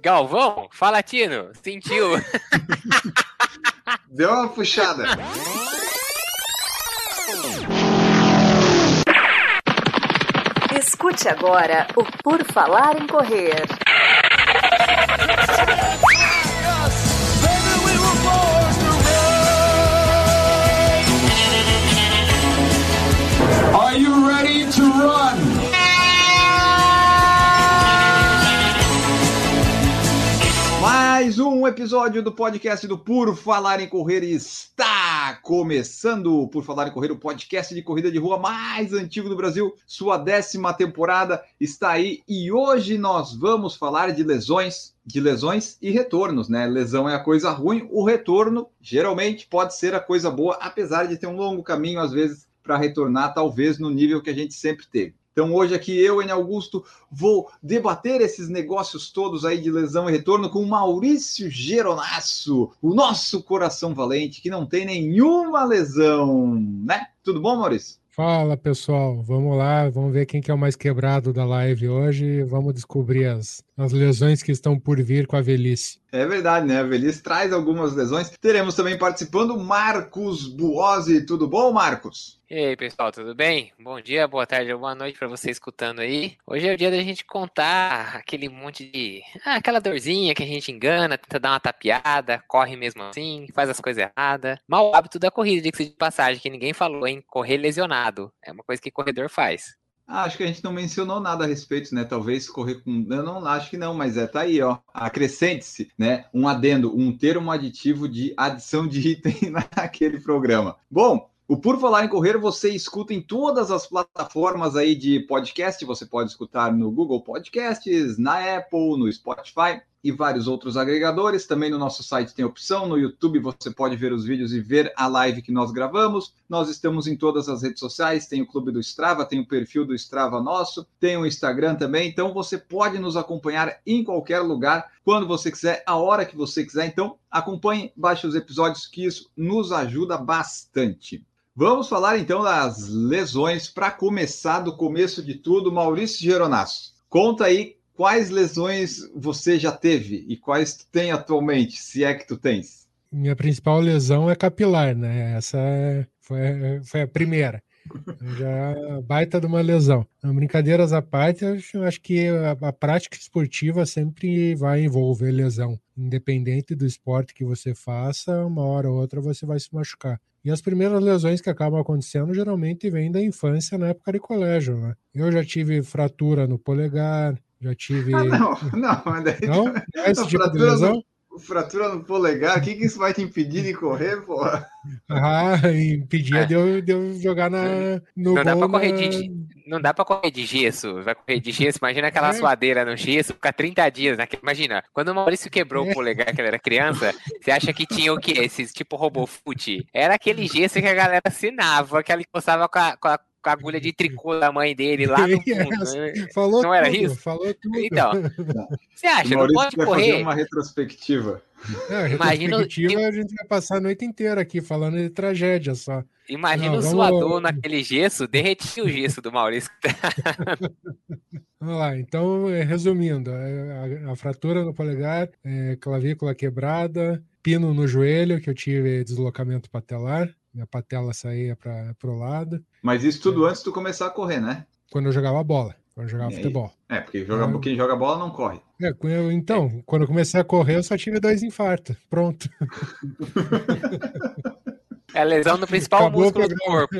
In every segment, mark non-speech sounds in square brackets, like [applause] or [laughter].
Galvão, fala Tino, sentiu. [laughs] Deu uma puxada. Escute agora o Por Falar em Correr. Episódio do podcast do Por Falar em Correr está começando. Por Falar em Correr, o podcast de corrida de rua mais antigo do Brasil. Sua décima temporada está aí e hoje nós vamos falar de lesões, de lesões e retornos, né? Lesão é a coisa ruim, o retorno geralmente pode ser a coisa boa, apesar de ter um longo caminho às vezes para retornar, talvez no nível que a gente sempre teve. Então hoje aqui eu, N. Augusto, vou debater esses negócios todos aí de lesão e retorno com Maurício Geronasso, o nosso coração valente, que não tem nenhuma lesão, né? Tudo bom, Maurício? Fala pessoal, vamos lá, vamos ver quem que é o mais quebrado da live hoje. Vamos descobrir as, as lesões que estão por vir com a velhice. É verdade, né? A velhice traz algumas lesões. Teremos também participando Marcos Buozzi. Tudo bom, Marcos? E aí, pessoal, tudo bem? Bom dia, boa tarde boa noite para você escutando aí. Hoje é o dia da gente contar aquele monte de. Ah, aquela dorzinha que a gente engana, tenta dar uma tapeada, corre mesmo assim, faz as coisas erradas. Mau hábito da corrida, de passagem, que ninguém falou, hein? Correr lesionado. É uma coisa que corredor faz. Acho que a gente não mencionou nada a respeito, né? Talvez correr com. Eu não acho que não, mas é, tá aí, ó. Acrescente-se, né? Um adendo, um termo aditivo de adição de item [laughs] naquele programa. Bom, o Por Falar em Correr você escuta em todas as plataformas aí de podcast. Você pode escutar no Google Podcasts, na Apple, no Spotify e vários outros agregadores. Também no nosso site tem opção. No YouTube você pode ver os vídeos e ver a live que nós gravamos. Nós estamos em todas as redes sociais. Tem o Clube do Strava, tem o perfil do Strava nosso, tem o Instagram também. Então você pode nos acompanhar em qualquer lugar, quando você quiser, a hora que você quiser. Então acompanhe, baixe os episódios, que isso nos ajuda bastante. Vamos falar então das lesões. Para começar, do começo de tudo, Maurício Geronasso, conta aí quais lesões você já teve e quais tu tem atualmente, se é que tu tens. Minha principal lesão é capilar, né? Essa foi, foi a primeira. Já baita de uma lesão. Brincadeiras à parte, eu acho que a, a, prática esportiva sempre vai envolver lesão. Independente do esporte que você faça, uma hora ou outra você vai se machucar. E as primeiras lesões que acabam acontecendo geralmente vêm da infância, na época de colégio. Né? Eu já tive fratura no polegar, já tive. Ah, não, [laughs] não, mas daí. Não? [laughs] não é esse tipo de lesão? No fratura no polegar, o que, que isso vai te impedir de correr, porra? Ah, impedia é. de, eu, de eu jogar na, no não dá pra correr na... de, Não dá pra correr de gesso. Vai correr de gesso, imagina aquela é. suadeira no gesso, ficar 30 dias. Naquele, imagina, quando o Maurício quebrou é. o polegar, que ele era criança, você acha que tinha o quê? Esses tipo robofute? Era aquele gesso que a galera assinava, que ela encostava com a, com a com a agulha de tricô da mãe dele lá no [laughs] fundo. Né? Falou não tudo, era isso? Falou tudo. Então, [laughs] você acha? Não pode correr. uma retrospectiva. É, retrospectiva Imagina... a gente vai passar a noite inteira aqui falando de tragédia só. Imagina não, o suador naquele gesso, derretia o gesso do Maurício. [laughs] vamos lá, então, é, resumindo, é, a, a fratura no polegar, é, clavícula quebrada, pino no joelho, que eu tive deslocamento patelar, minha patela saía para o lado. Mas isso tudo é. antes de tu começar a correr, né? Quando eu jogava bola, quando eu jogava futebol. É, porque joga, é. quem joga bola não corre. É, eu, então, quando eu comecei a correr, eu só tive dois infartos. Pronto. [laughs] É a lesão no principal Acabou músculo do corpo.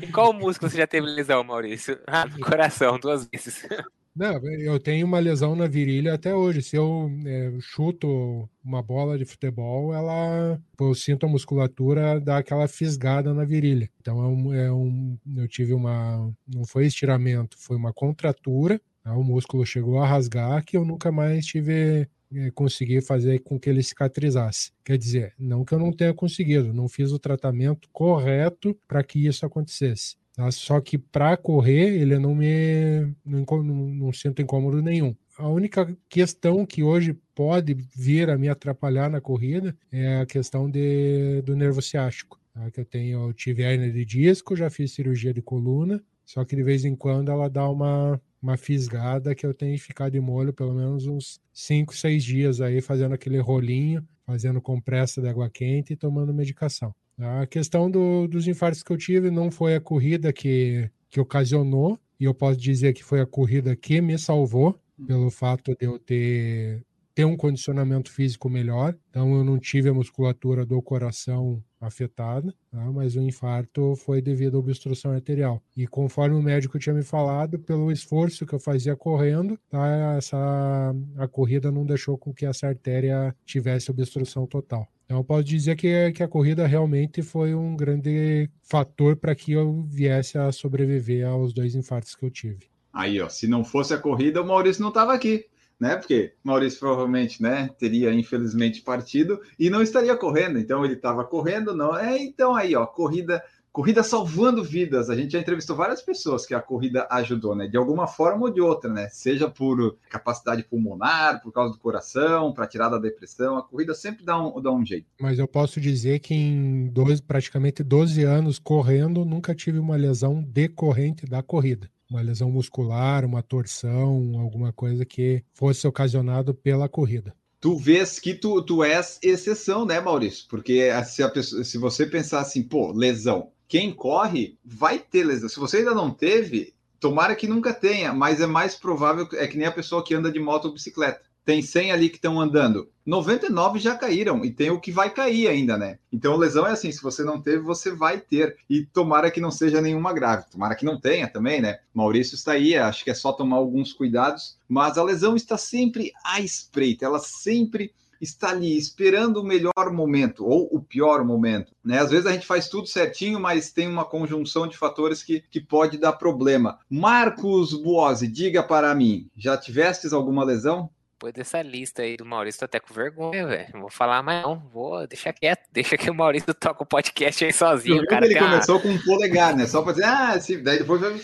e qual músculo você já teve lesão, Maurício? Ah, no coração, duas vezes. Não, eu tenho uma lesão na virilha até hoje. Se eu é, chuto uma bola de futebol, ela eu sinto a musculatura dar aquela fisgada na virilha. Então é um, é um, eu tive uma. Não foi estiramento, foi uma contratura. Né? O músculo chegou a rasgar que eu nunca mais tive é, consegui fazer com que ele cicatrizasse. Quer dizer, não que eu não tenha conseguido, não fiz o tratamento correto para que isso acontecesse. Tá? Só que para correr, ele não me não, não, sinto incômodo nenhum. A única questão que hoje pode vir a me atrapalhar na corrida é a questão de, do nervo ciático. Tá? Que eu tenho, eu tive hernia de disco, já fiz cirurgia de coluna, só que de vez em quando ela dá uma uma fisgada que eu tenho ficado de molho pelo menos uns 5, 6 dias aí, fazendo aquele rolinho, fazendo compressa de água quente e tomando medicação. A questão do, dos infartos que eu tive não foi a corrida que, que ocasionou, e eu posso dizer que foi a corrida que me salvou, pelo fato de eu ter ter um condicionamento físico melhor, então eu não tive a musculatura do coração afetada, tá? mas o infarto foi devido à obstrução arterial. E conforme o médico tinha me falado, pelo esforço que eu fazia correndo, tá? essa, a corrida não deixou com que essa artéria tivesse obstrução total. Então posso dizer que, que a corrida realmente foi um grande fator para que eu viesse a sobreviver aos dois infartos que eu tive. Aí, ó, se não fosse a corrida, o Maurício não estava aqui né? Porque Maurício provavelmente, né, teria infelizmente partido e não estaria correndo. Então ele estava correndo, não. É, então aí, ó, corrida, corrida salvando vidas. A gente já entrevistou várias pessoas que a corrida ajudou, né? De alguma forma ou de outra, né? Seja por capacidade pulmonar, por causa do coração, para tirar da depressão, a corrida sempre dá um, dá um jeito. Mas eu posso dizer que em dois, praticamente 12 anos correndo, nunca tive uma lesão decorrente da corrida uma lesão muscular, uma torção, alguma coisa que fosse ocasionado pela corrida. Tu vês que tu, tu és exceção, né, Maurício? Porque se, pessoa, se você pensar assim, pô, lesão, quem corre vai ter lesão. Se você ainda não teve, tomara que nunca tenha, mas é mais provável, é que nem a pessoa que anda de moto ou bicicleta tem 100 ali que estão andando. 99 já caíram e tem o que vai cair ainda, né? Então, lesão é assim: se você não teve, você vai ter. E tomara que não seja nenhuma grave. Tomara que não tenha também, né? Maurício está aí, acho que é só tomar alguns cuidados. Mas a lesão está sempre à espreita, ela sempre está ali esperando o melhor momento ou o pior momento. Né? Às vezes a gente faz tudo certinho, mas tem uma conjunção de fatores que, que pode dar problema. Marcos Buozzi, diga para mim, já tivestes alguma lesão? Depois dessa lista aí do Maurício, tô até com vergonha, velho. Não vou falar mais não. Vou deixar quieto. [laughs] Deixa que o Maurício toca o podcast aí sozinho. cara ele começou com um polegar, né? Só pra dizer, ah, daí depois vai.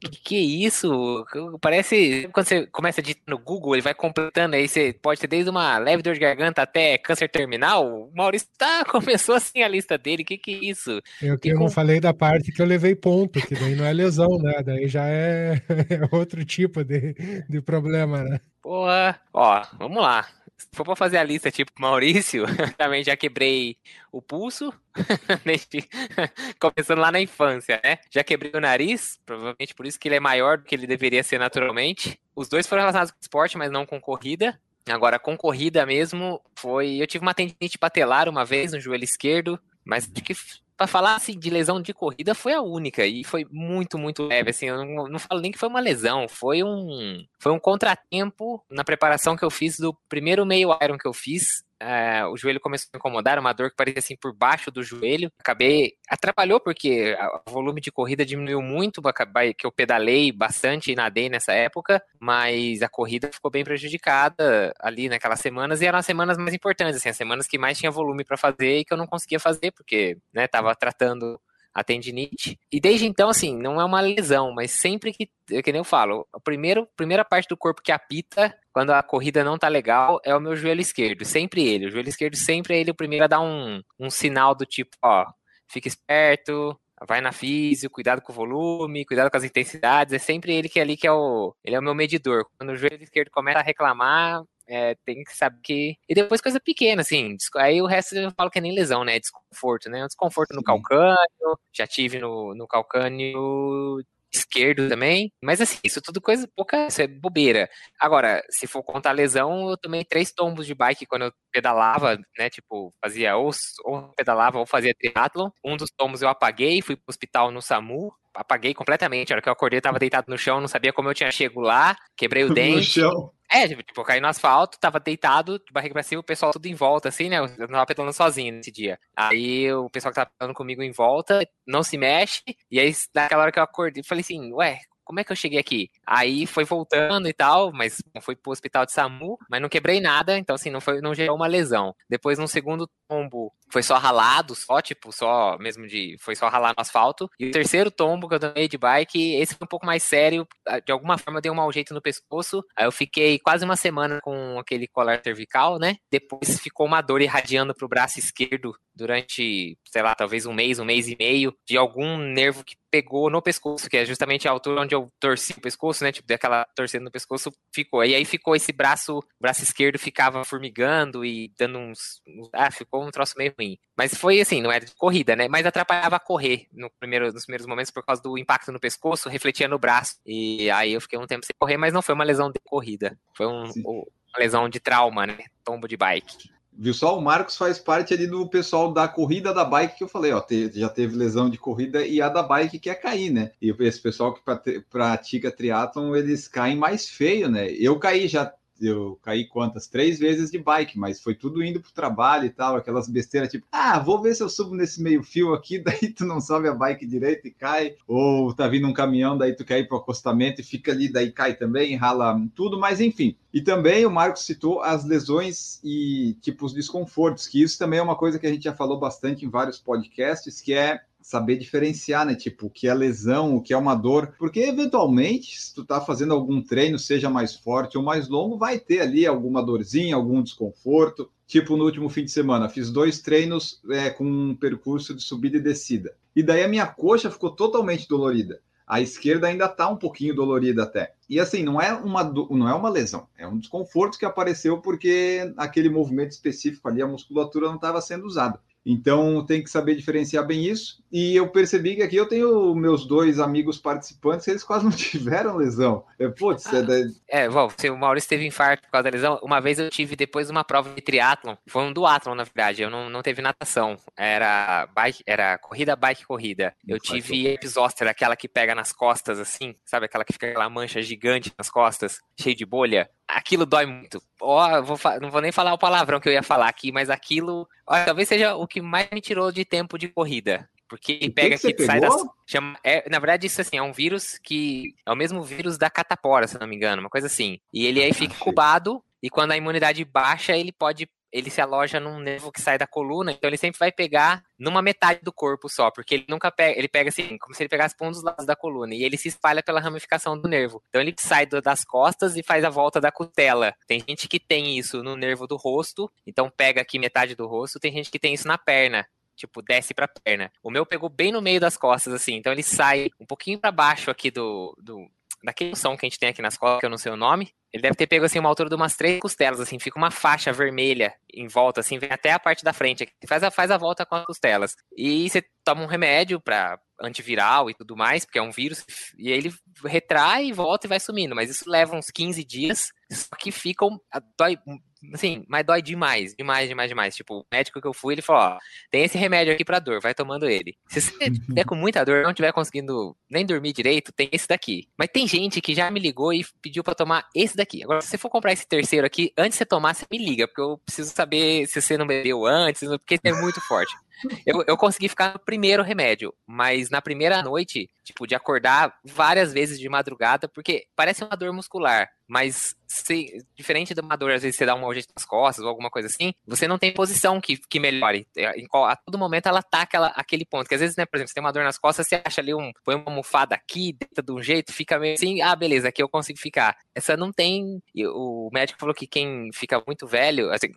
Que, que isso? Parece quando você começa a digitar no Google, ele vai completando aí, você pode ter desde uma leve dor de garganta até câncer terminal. O Maurício tá, [laughs] começou assim a lista dele, que que é isso? Eu que eu não falei da parte que eu levei ponto, que daí não é lesão, né? Daí já é, [laughs] é outro tipo de, de problema, né? Porra, ó, vamos lá. Se for pra fazer a lista tipo Maurício, [laughs] também já quebrei o pulso, [laughs] [laughs] começando lá na infância, né? Já quebrei o nariz, provavelmente por isso que ele é maior do que ele deveria ser naturalmente. Os dois foram relacionados com esporte, mas não com corrida. Agora, com corrida mesmo, foi. Eu tive uma tendinite patelar uma vez no joelho esquerdo, mas de que para falar assim de lesão de corrida foi a única e foi muito muito leve assim eu não, não falo nem que foi uma lesão foi um foi um contratempo na preparação que eu fiz do primeiro meio iron que eu fiz é, o joelho começou a incomodar, uma dor que parecia assim por baixo do joelho. Acabei. Atrapalhou porque o volume de corrida diminuiu muito, que eu pedalei bastante e nadei nessa época, mas a corrida ficou bem prejudicada ali naquelas semanas e eram as semanas mais importantes, assim, as semanas que mais tinha volume para fazer e que eu não conseguia fazer, porque, né, tava tratando a tendinite. E desde então, assim, não é uma lesão, mas sempre que, é que nem eu falo, a primeiro, primeira parte do corpo que apita quando a corrida não tá legal é o meu joelho esquerdo, sempre ele. O joelho esquerdo sempre é ele o primeiro a dar um, um sinal do tipo, ó, fica esperto, vai na física, cuidado com o volume, cuidado com as intensidades, é sempre ele que é ali que é o, ele é o meu medidor. Quando o joelho esquerdo começa a reclamar, é, tem que saber que. E depois coisa pequena, assim. Aí o resto eu falo que é nem lesão, né? Desconforto, né? Desconforto no calcânio, já tive no, no calcânio esquerdo também. Mas assim, isso tudo coisa pouca, isso é bobeira. Agora, se for contar lesão, eu tomei três tombos de bike quando eu pedalava, né? Tipo, fazia ou, ou pedalava ou fazia triatlon. Um dos tombos eu apaguei, fui pro hospital no SAMU. Apaguei completamente. A hora que eu acordei, eu tava deitado no chão, não sabia como eu tinha chego lá, quebrei o [laughs] dente. No chão. É, tipo, tipo, caí no asfalto, tava deitado, de barriga pra cima, o pessoal tudo em volta, assim, né? Eu tava pedalando sozinho nesse dia. Aí o pessoal que tava pedalando comigo em volta não se mexe, e aí naquela hora que eu acordei, eu falei assim, ué, como é que eu cheguei aqui? Aí foi voltando e tal, mas foi pro hospital de SAMU, mas não quebrei nada, então assim, não, foi, não gerou uma lesão. Depois, no segundo tombo foi só ralado, só, tipo, só mesmo de. Foi só ralar no asfalto. E o terceiro tombo que eu tomei de bike, esse foi um pouco mais sério. De alguma forma eu dei um mau jeito no pescoço. Aí eu fiquei quase uma semana com aquele colar cervical, né? Depois ficou uma dor irradiando pro braço esquerdo durante, sei lá, talvez um mês, um mês e meio, de algum nervo que pegou no pescoço, que é justamente a altura onde eu torci o pescoço, né? Tipo, daquela torcendo no pescoço, ficou. E aí ficou esse braço, braço esquerdo ficava formigando e dando uns. Ah, ficou um troço meio ruim. Mas foi assim, não era de corrida, né? Mas atrapalhava a correr no primeiro, nos primeiros momentos por causa do impacto no pescoço, refletia no braço. E aí eu fiquei um tempo sem correr, mas não foi uma lesão de corrida. Foi um, uma lesão de trauma, né? Tombo de bike. Viu só? O Marcos faz parte ali do pessoal da corrida da bike que eu falei, ó, já teve lesão de corrida e a da bike que é cair, né? E esse pessoal que pratica triatlon, eles caem mais feio, né? Eu caí já eu caí quantas? Três vezes de bike, mas foi tudo indo pro trabalho e tal, aquelas besteiras tipo, ah, vou ver se eu subo nesse meio fio aqui, [laughs] daí tu não sobe a bike direito e cai, ou tá vindo um caminhão, daí tu quer ir pro acostamento e fica ali, daí cai também, rala tudo, mas enfim. E também o Marcos citou as lesões e tipo os desconfortos, que isso também é uma coisa que a gente já falou bastante em vários podcasts, que é saber diferenciar, né? Tipo, o que é lesão, o que é uma dor, porque eventualmente, se tu tá fazendo algum treino, seja mais forte ou mais longo, vai ter ali alguma dorzinha, algum desconforto. Tipo, no último fim de semana, fiz dois treinos é, com um percurso de subida e descida. E daí a minha coxa ficou totalmente dolorida. A esquerda ainda está um pouquinho dolorida até. E assim, não é uma não é uma lesão, é um desconforto que apareceu porque aquele movimento específico ali, a musculatura não estava sendo usada. Então tem que saber diferenciar bem isso. E eu percebi que aqui eu tenho meus dois amigos participantes, eles quase não [laughs] tiveram lesão. É, putz, ah, é, é bom, se o Maurício teve infarto por causa da lesão, uma vez eu tive depois de uma prova de triatlon, foi um duatlon na verdade, eu não, não teve natação, era bike, era corrida, bike, corrida. Eu tive episóster, aquela que pega nas costas assim, sabe aquela que fica aquela mancha gigante nas costas, cheio de bolha aquilo dói muito. Ó, vou não vou nem falar o palavrão que eu ia falar aqui, mas aquilo, ó, talvez seja o que mais me tirou de tempo de corrida. Porque o pega que aqui, sai das. Chama, é, na verdade, isso assim, é um vírus que. É o mesmo vírus da catapora, se não me engano, uma coisa assim. E ele aí fica incubado, e quando a imunidade baixa, ele pode ele se aloja num nervo que sai da coluna, então ele sempre vai pegar numa metade do corpo só, porque ele nunca pega, ele pega assim, como se ele pegasse por um dos lados da coluna, e ele se espalha pela ramificação do nervo. Então ele sai das costas e faz a volta da cutela. Tem gente que tem isso no nervo do rosto, então pega aqui metade do rosto, tem gente que tem isso na perna. Tipo, desce pra perna. O meu pegou bem no meio das costas, assim. Então ele sai um pouquinho para baixo aqui do, do, daquele som que a gente tem aqui nas costas, que eu não sei o nome, ele deve ter pego assim uma altura de umas três costelas, assim, fica uma faixa vermelha em volta, assim, vem até a parte da frente, faz a, faz a volta com as costelas. E você toma um remédio para antiviral e tudo mais, porque é um vírus, e ele retrai, volta e vai sumindo, mas isso leva uns 15 dias, só que ficam, dói, assim, mas dói demais, demais, demais, demais. Tipo, o médico que eu fui, ele falou, ó, tem esse remédio aqui pra dor, vai tomando ele. Se você tiver com muita dor, não tiver conseguindo nem dormir direito, tem esse daqui. Mas tem gente que já me ligou e pediu para tomar esse daqui. Agora, se você for comprar esse terceiro aqui, antes de você tomar, você me liga, porque eu preciso saber se você não bebeu antes, porque é muito forte. Eu, eu consegui ficar no primeiro remédio, mas na primeira noite, tipo, de acordar várias vezes de madrugada, porque parece uma dor muscular, mas se, diferente de uma dor, às vezes você dá um jeito nas costas ou alguma coisa assim, você não tem posição que, que melhore. É, a todo momento ela tá aquela, aquele ponto, que às vezes, né, por exemplo, você tem uma dor nas costas, você acha ali um, põe uma almofada aqui, deita de um jeito, fica meio assim, ah, beleza, aqui eu consigo ficar. Essa não tem, o médico falou que quem fica muito velho, assim,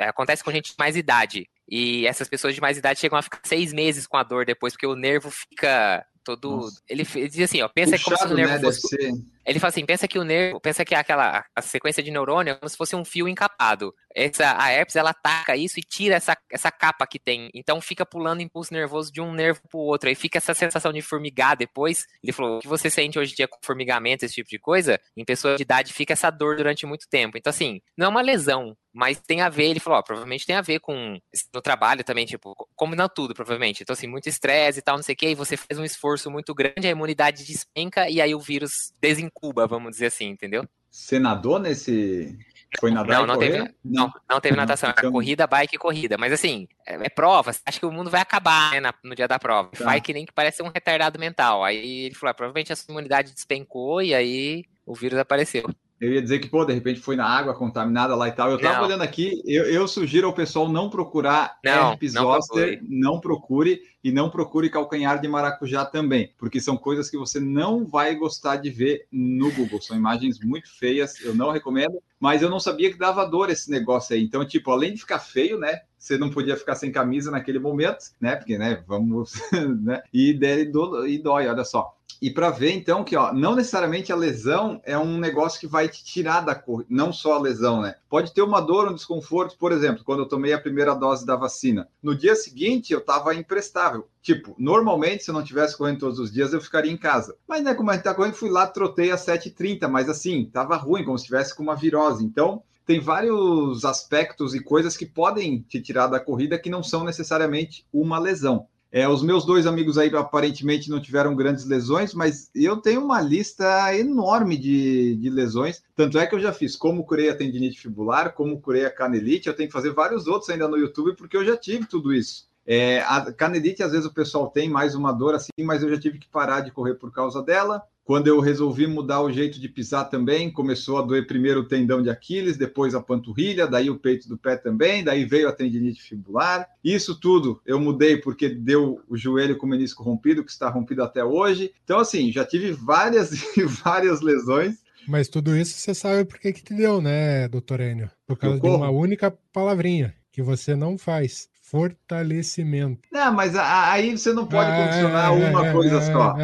acontece com gente de mais idade, e essas pessoas de mais idade chegam a ficar seis meses com a dor depois, porque o nervo fica todo. Ele, ele, diz assim, ó, pensa Puxado, como se o nervo né, fosse. Ele fala assim, pensa que o nervo, pensa que aquela a sequência de neurônio é como se fosse um fio encapado. Essa a herpes ela ataca isso e tira essa, essa capa que tem. Então fica pulando impulso nervoso de um nervo pro outro. Aí fica essa sensação de formigar depois. Ele falou, o que você sente hoje em dia com formigamento, esse tipo de coisa, em pessoas de idade fica essa dor durante muito tempo. Então assim, não é uma lesão, mas tem a ver, ele falou, ó, provavelmente tem a ver com no trabalho também, tipo, como não tudo, provavelmente. Então, assim, muito estresse e tal, não sei o quê, e você faz um esforço muito grande, a imunidade despenca e aí o vírus desencuba, vamos dizer assim, entendeu? Senador nesse. Foi nadar não, não teve, não, não teve natação. Então... corrida, bike e corrida. Mas assim, é, é prova. Acho que o mundo vai acabar né, no dia da prova. Tá. Vai que nem que parece um retardado mental. Aí ele falou: ah, provavelmente a sua imunidade despencou e aí o vírus apareceu. Eu ia dizer que, pô, de repente foi na água contaminada lá e tal. Eu tava Não. olhando aqui, eu, eu sugiro ao pessoal não procurar Não, herpes não zoster, procure. não procure e não procure calcanhar de maracujá também, porque são coisas que você não vai gostar de ver no Google. São imagens muito feias, eu não recomendo, mas eu não sabia que dava dor esse negócio aí. Então, tipo, além de ficar feio, né? Você não podia ficar sem camisa naquele momento, né? Porque, né, vamos, [laughs] né? E, dele do- e dói, olha só. E para ver, então, que ó, não necessariamente a lesão é um negócio que vai te tirar da corrida, não só a lesão, né? Pode ter uma dor, um desconforto, por exemplo, quando eu tomei a primeira dose da vacina. No dia seguinte, eu estava imprestável. Tipo, normalmente, se eu não tivesse correndo todos os dias, eu ficaria em casa. Mas, né, como a gente tá correndo, fui lá, trotei às 7h30, mas assim, tava ruim, como se tivesse com uma virose. Então, tem vários aspectos e coisas que podem te tirar da corrida que não são necessariamente uma lesão. É, os meus dois amigos aí aparentemente não tiveram grandes lesões, mas eu tenho uma lista enorme de, de lesões. Tanto é que eu já fiz como curei a tendinite fibular, como curei a canelite. Eu tenho que fazer vários outros ainda no YouTube, porque eu já tive tudo isso. É, a canelite, às vezes o pessoal tem mais uma dor assim, mas eu já tive que parar de correr por causa dela. Quando eu resolvi mudar o jeito de pisar também, começou a doer primeiro o tendão de Aquiles, depois a panturrilha, daí o peito do pé também, daí veio a tendinite fibular. Isso tudo eu mudei porque deu o joelho com o menisco rompido, que está rompido até hoje. Então, assim, já tive várias [laughs] e várias lesões. Mas tudo isso você sabe por que que te deu, né, doutor Enio? Por causa de uma única palavrinha que você não faz. Fortalecimento. Não, mas aí você não pode Ah, condicionar é, uma é, coisa é, só.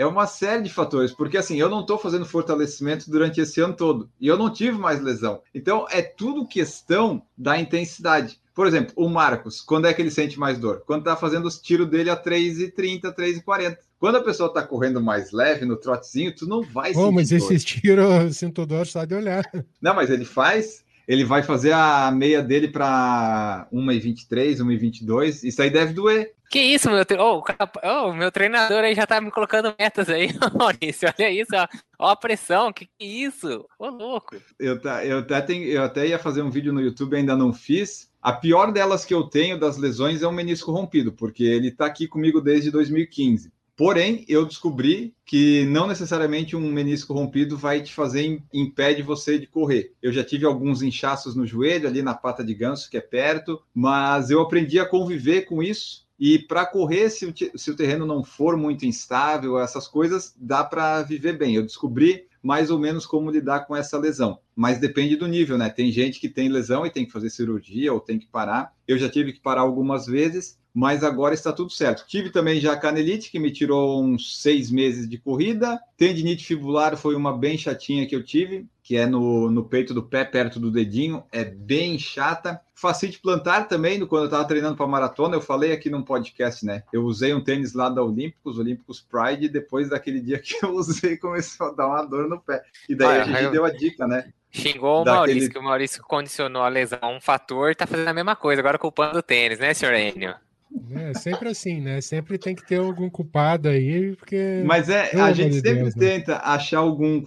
É, uma série de fatores, porque assim, eu não estou fazendo fortalecimento durante esse ano todo e eu não tive mais lesão. Então é tudo questão da intensidade. Por exemplo, o Marcos, quando é que ele sente mais dor? Quando está fazendo os tiros dele a 3,30, 3,40. Quando a pessoa está correndo mais leve no trotezinho, tu não vai sentir mas dor. esses tiros eu sinto dor só de olhar. [laughs] Não, mas ele faz, ele vai fazer a meia dele para 1,23, 1,22. Isso aí deve doer. Que isso, meu, tre... oh, oh, meu treinador aí já tá me colocando metas aí, [laughs] Maurício. Olha isso, ó. Ó a pressão, que que é isso? Ô, louco. Eu, tá- eu, até tenho- eu até ia fazer um vídeo no YouTube, ainda não fiz. A pior delas que eu tenho das lesões é o menisco rompido, porque ele está aqui comigo desde 2015. Porém, eu descobri que não necessariamente um menisco rompido vai te fazer im- impede você de correr. Eu já tive alguns inchaços no joelho, ali na pata de ganso, que é perto, mas eu aprendi a conviver com isso. E para correr, se o, se o terreno não for muito instável, essas coisas, dá para viver bem. Eu descobri mais ou menos como lidar com essa lesão. Mas depende do nível, né? Tem gente que tem lesão e tem que fazer cirurgia ou tem que parar. Eu já tive que parar algumas vezes, mas agora está tudo certo. Tive também já a canelite, que me tirou uns seis meses de corrida. Tendinite fibular foi uma bem chatinha que eu tive, que é no, no peito do pé, perto do dedinho. É bem chata. Facite plantar também, quando eu estava treinando para maratona, eu falei aqui num podcast, né? Eu usei um tênis lá da Olímpicos, Olímpicos Pride, e depois daquele dia [laughs] que eu usei, começou a dar uma dor no pé. E daí Olha, a gente eu- deu a dica, né? Xingou o Daquele- Maurício, que o Maurício condicionou a lesão a um fator, tá fazendo a mesma coisa, agora culpando o tênis, né, senhor Enio? É sempre assim, né? Sempre tem que ter algum culpado aí, porque. Mas é, Pelo a gente de sempre Deus, né? tenta achar algum,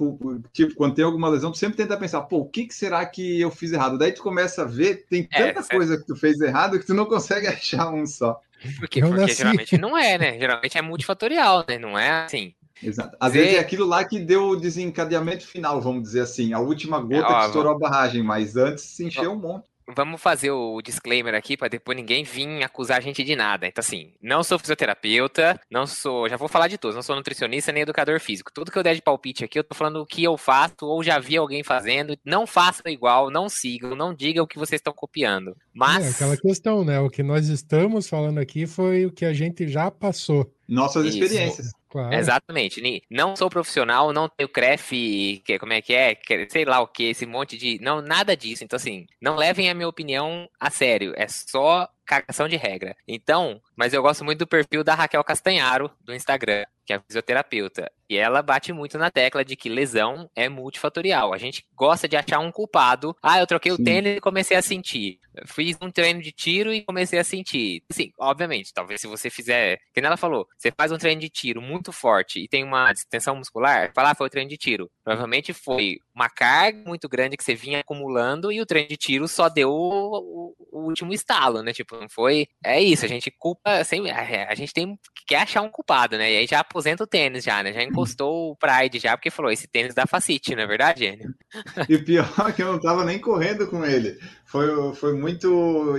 tipo, quando tem alguma lesão, tu sempre tenta pensar, pô, o que, que será que eu fiz errado? Daí tu começa a ver, tem É, tanta certo. coisa que tu fez errado que tu não consegue [laughs] achar um só. Por quê? Porque nasci. geralmente não é, né? Geralmente é multifatorial, né? Não é assim. Exato. Às Vê- vezes é aquilo lá que deu o desencadeamento final, vamos dizer assim, a última gota ó, que estourou a barragem, mas antes se encheu um monte. Vamos fazer o disclaimer aqui para depois ninguém vir acusar a gente de nada. Então, assim, não sou fisioterapeuta, não sou. Já vou falar de todos, não sou nutricionista nem educador físico. Tudo que eu der de palpite aqui, eu tô falando o que eu faço ou já vi alguém fazendo. Não façam igual, não sigam, não digam o que vocês estão copiando. Mas. É aquela questão, né? O que nós estamos falando aqui foi o que a gente já passou. Nossas Isso. experiências. Claro. Exatamente. Não sou profissional, não tenho CREF, que, como é que é? Sei lá o que, esse monte de. Não, nada disso. Então, assim, não levem a minha opinião a sério. É só cagação de regra. Então, mas eu gosto muito do perfil da Raquel Castanharo, do Instagram, que é fisioterapeuta. E ela bate muito na tecla de que lesão é multifatorial. A gente gosta de achar um culpado. Ah, eu troquei o Sim. tênis e comecei a sentir. Fiz um treino de tiro e comecei a sentir. Sim, obviamente, talvez se você fizer. Que ela falou, você faz um treino de tiro muito forte e tem uma distensão muscular, fala, ah, foi o treino de tiro. Provavelmente foi uma carga muito grande que você vinha acumulando e o treino de tiro só deu o, o- o último estalo, né? Tipo, não foi. É isso, a gente culpa. Assim, a, a gente tem quer achar um culpado, né? E aí já aposenta o tênis, já, né? Já postou o Pride já, porque falou: esse tênis dá facite, não é verdade, Enio? E pior é que eu não tava nem correndo com ele. Foi, foi muito.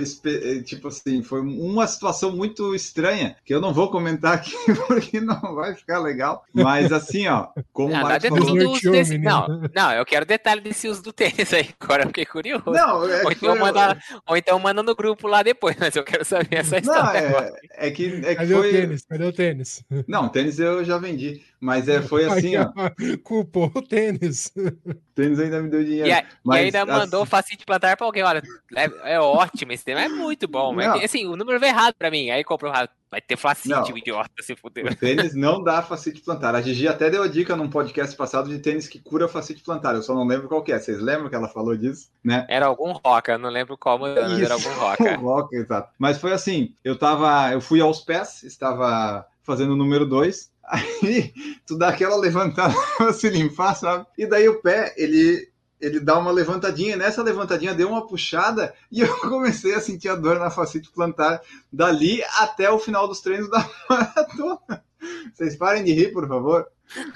Tipo assim, foi uma situação muito estranha, que eu não vou comentar aqui [laughs] porque não vai ficar legal. Mas assim, ó, como não, Marcos falou... desse, não, não, eu quero detalhe desse uso do tênis aí, agora eu fiquei curioso. Não, é ou, então manda, ou então manda no grupo lá depois, mas eu quero saber essa história. Não, é, é, que, é que Cadê foi... o tênis? Cadê o tênis? Não, tênis eu já vendi. Mas é, foi assim, ó. [laughs] Culpou o tênis. O tênis ainda me deu dinheiro. E, a, mas, e ainda mandou assim... facite plantar pra alguém. Olha, é, é ótimo esse tema, é muito bom. Mas assim, o número veio errado pra mim. Aí comprou errado. Vai ter facite, o idiota, se fuder. O tênis não dá facite plantar. A Gigi até deu a dica num podcast passado de tênis que cura facite plantar. Eu só não lembro qual que é. Vocês lembram que ela falou disso? Né? Era algum roca, não lembro qual, mas era algum roca. [laughs] roca, exato. Mas foi assim, eu tava, eu fui aos pés, estava fazendo o número 2, [laughs] aí tu dá aquela levantada [laughs] para se limpar, sabe? E daí o pé, ele ele dá uma levantadinha, nessa levantadinha deu uma puxada e eu [laughs] comecei a sentir a dor na facite plantar dali até o final dos treinos da [laughs] maratona. Vocês parem de rir, por favor.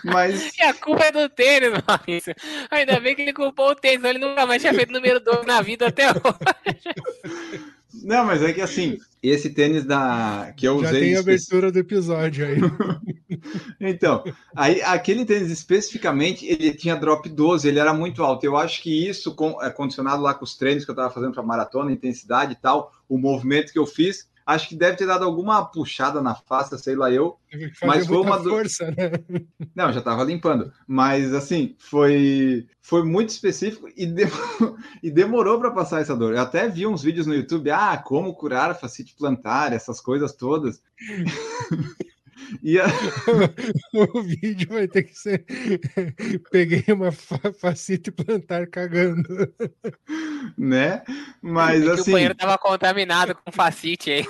Mas... [laughs] E a culpa é do tênis, Maurício. Ainda bem que ele culpou o tênis, ele nunca mais tinha feito número 2 na vida até hoje. Não, mas é que assim, esse tênis da que eu Já usei. tem a abertura do episódio aí. [laughs] então, aí aquele tênis especificamente, ele tinha drop 12, ele era muito alto. Eu acho que isso, é condicionado lá com os treinos que eu estava fazendo para maratona, intensidade e tal, o movimento que eu fiz, acho que deve ter dado alguma puxada na face, sei lá eu. Mas foi uma força, né? Não, já estava limpando. Mas assim, foi foi muito específico e, demorou, [laughs] e demorou para passar essa dor. Eu até vi uns vídeos no YouTube, ah, como curar a facite plantar, essas coisas todas. [laughs] E a... [laughs] o vídeo vai ter que ser. [laughs] Peguei uma facite plantar cagando. Né? Mas é assim. o banheiro tava contaminado com facite aí.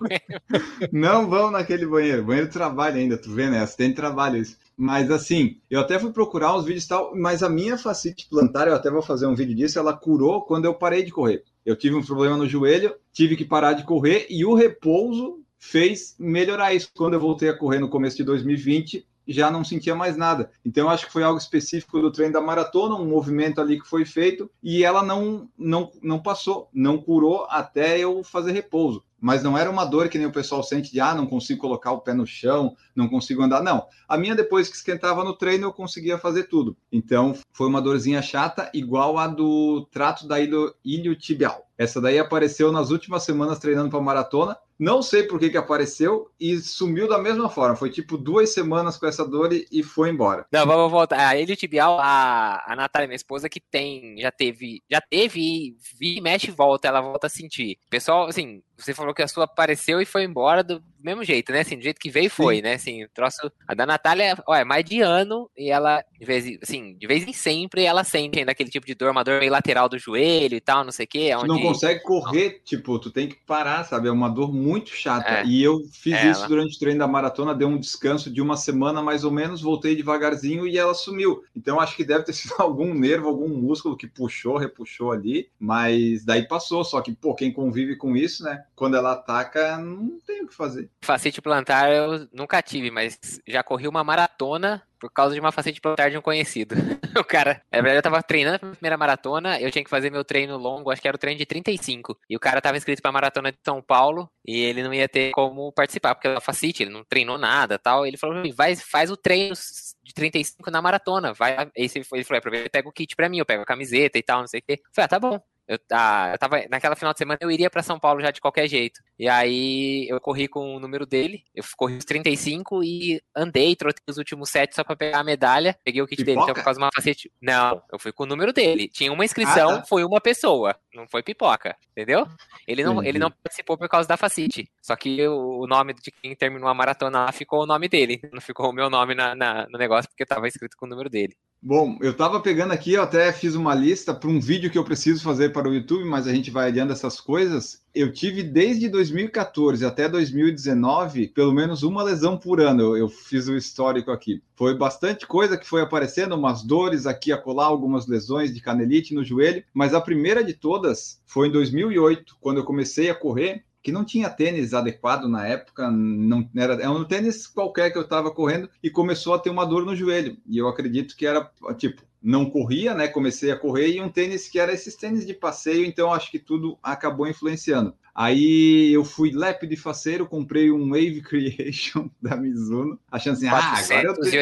[laughs] Não vão naquele banheiro. Banheiro de trabalho ainda, tu vê, né? Tem trabalho isso. Mas assim, eu até fui procurar os vídeos e tal, mas a minha facite plantar, eu até vou fazer um vídeo disso, ela curou quando eu parei de correr. Eu tive um problema no joelho, tive que parar de correr e o repouso fez melhorar isso. Quando eu voltei a correr no começo de 2020, já não sentia mais nada. Então, acho que foi algo específico do treino da maratona, um movimento ali que foi feito e ela não, não, não passou, não curou até eu fazer repouso. Mas não era uma dor que nem o pessoal sente de, ah, não consigo colocar o pé no chão, não consigo andar. Não. A minha, depois que esquentava no treino, eu conseguia fazer tudo. Então, foi uma dorzinha chata, igual a do trato da ilho tibial. Essa daí apareceu nas últimas semanas treinando para maratona não sei por que, que apareceu e sumiu da mesma forma. Foi tipo duas semanas com essa dor e, e foi embora. Não, vamos voltar. A Elio Tibial, a, a Natália, minha esposa, que tem, já teve, já teve vi, mexe e volta, ela volta a sentir. Pessoal, assim, você falou que a sua apareceu e foi embora do mesmo jeito, né? Assim, do jeito que veio foi, Sim. né? Assim, troço. A da Natália, ó, é mais de ano e ela, de vez, assim, de vez em sempre, ela sente ainda aquele tipo de dor, uma dor meio lateral do joelho e tal, não sei o quê. Onde... Tu não consegue correr, não. tipo, tu tem que parar, sabe? É uma dor muito chata. É. E eu fiz é, isso ela... durante o treino da maratona, deu um descanso de uma semana mais ou menos, voltei devagarzinho e ela sumiu. Então acho que deve ter [laughs] sido algum nervo, algum músculo que puxou, repuxou ali, mas daí passou. Só que, pô, quem convive com isso, né? Quando ela ataca, não tem o que fazer. Facete plantar eu nunca tive, mas já corri uma maratona por causa de uma facete plantar de um conhecido. [laughs] o cara, na verdade, eu tava treinando pra primeira maratona, eu tinha que fazer meu treino longo, acho que era o treino de 35. E o cara tava inscrito pra maratona de São Paulo e ele não ia ter como participar, porque era facete, ele não treinou nada tal. Ele falou: vai, faz o treino de 35 na maratona. Vai. Aí ele falou: aproveita, pega o kit pra mim, eu pego a camiseta e tal, não sei o quê. Falei: ah, tá bom. Eu, ah, eu tava, naquela final de semana eu iria para São Paulo já de qualquer jeito. E aí eu corri com o número dele, eu corri os 35 e andei, trotei os últimos sete só para pegar a medalha. Peguei o kit pipoca? dele, então por causa de uma facete. Não, eu fui com o número dele. Tinha uma inscrição, ah, tá. foi uma pessoa, não foi pipoca, entendeu? Ele não, ele não participou por causa da facete. Só que o, nome de quem terminou a maratona lá ficou o nome dele, não ficou o meu nome na, na no negócio porque tava escrito com o número dele. Bom, eu estava pegando aqui, eu até fiz uma lista para um vídeo que eu preciso fazer para o YouTube, mas a gente vai adiando essas coisas. Eu tive desde 2014 até 2019 pelo menos uma lesão por ano. Eu, eu fiz o histórico aqui. Foi bastante coisa que foi aparecendo, umas dores aqui a colar, algumas lesões de canelite no joelho, mas a primeira de todas foi em 2008, quando eu comecei a correr que não tinha tênis adequado na época, não era, é um tênis qualquer que eu estava correndo e começou a ter uma dor no joelho. E eu acredito que era tipo, não corria, né? Comecei a correr e um tênis que era esses tênis de passeio, então acho que tudo acabou influenciando. Aí eu fui lépido e faceiro, comprei um Wave [laughs] Creation da Mizuno, achando assim, ah, agora eu tenho...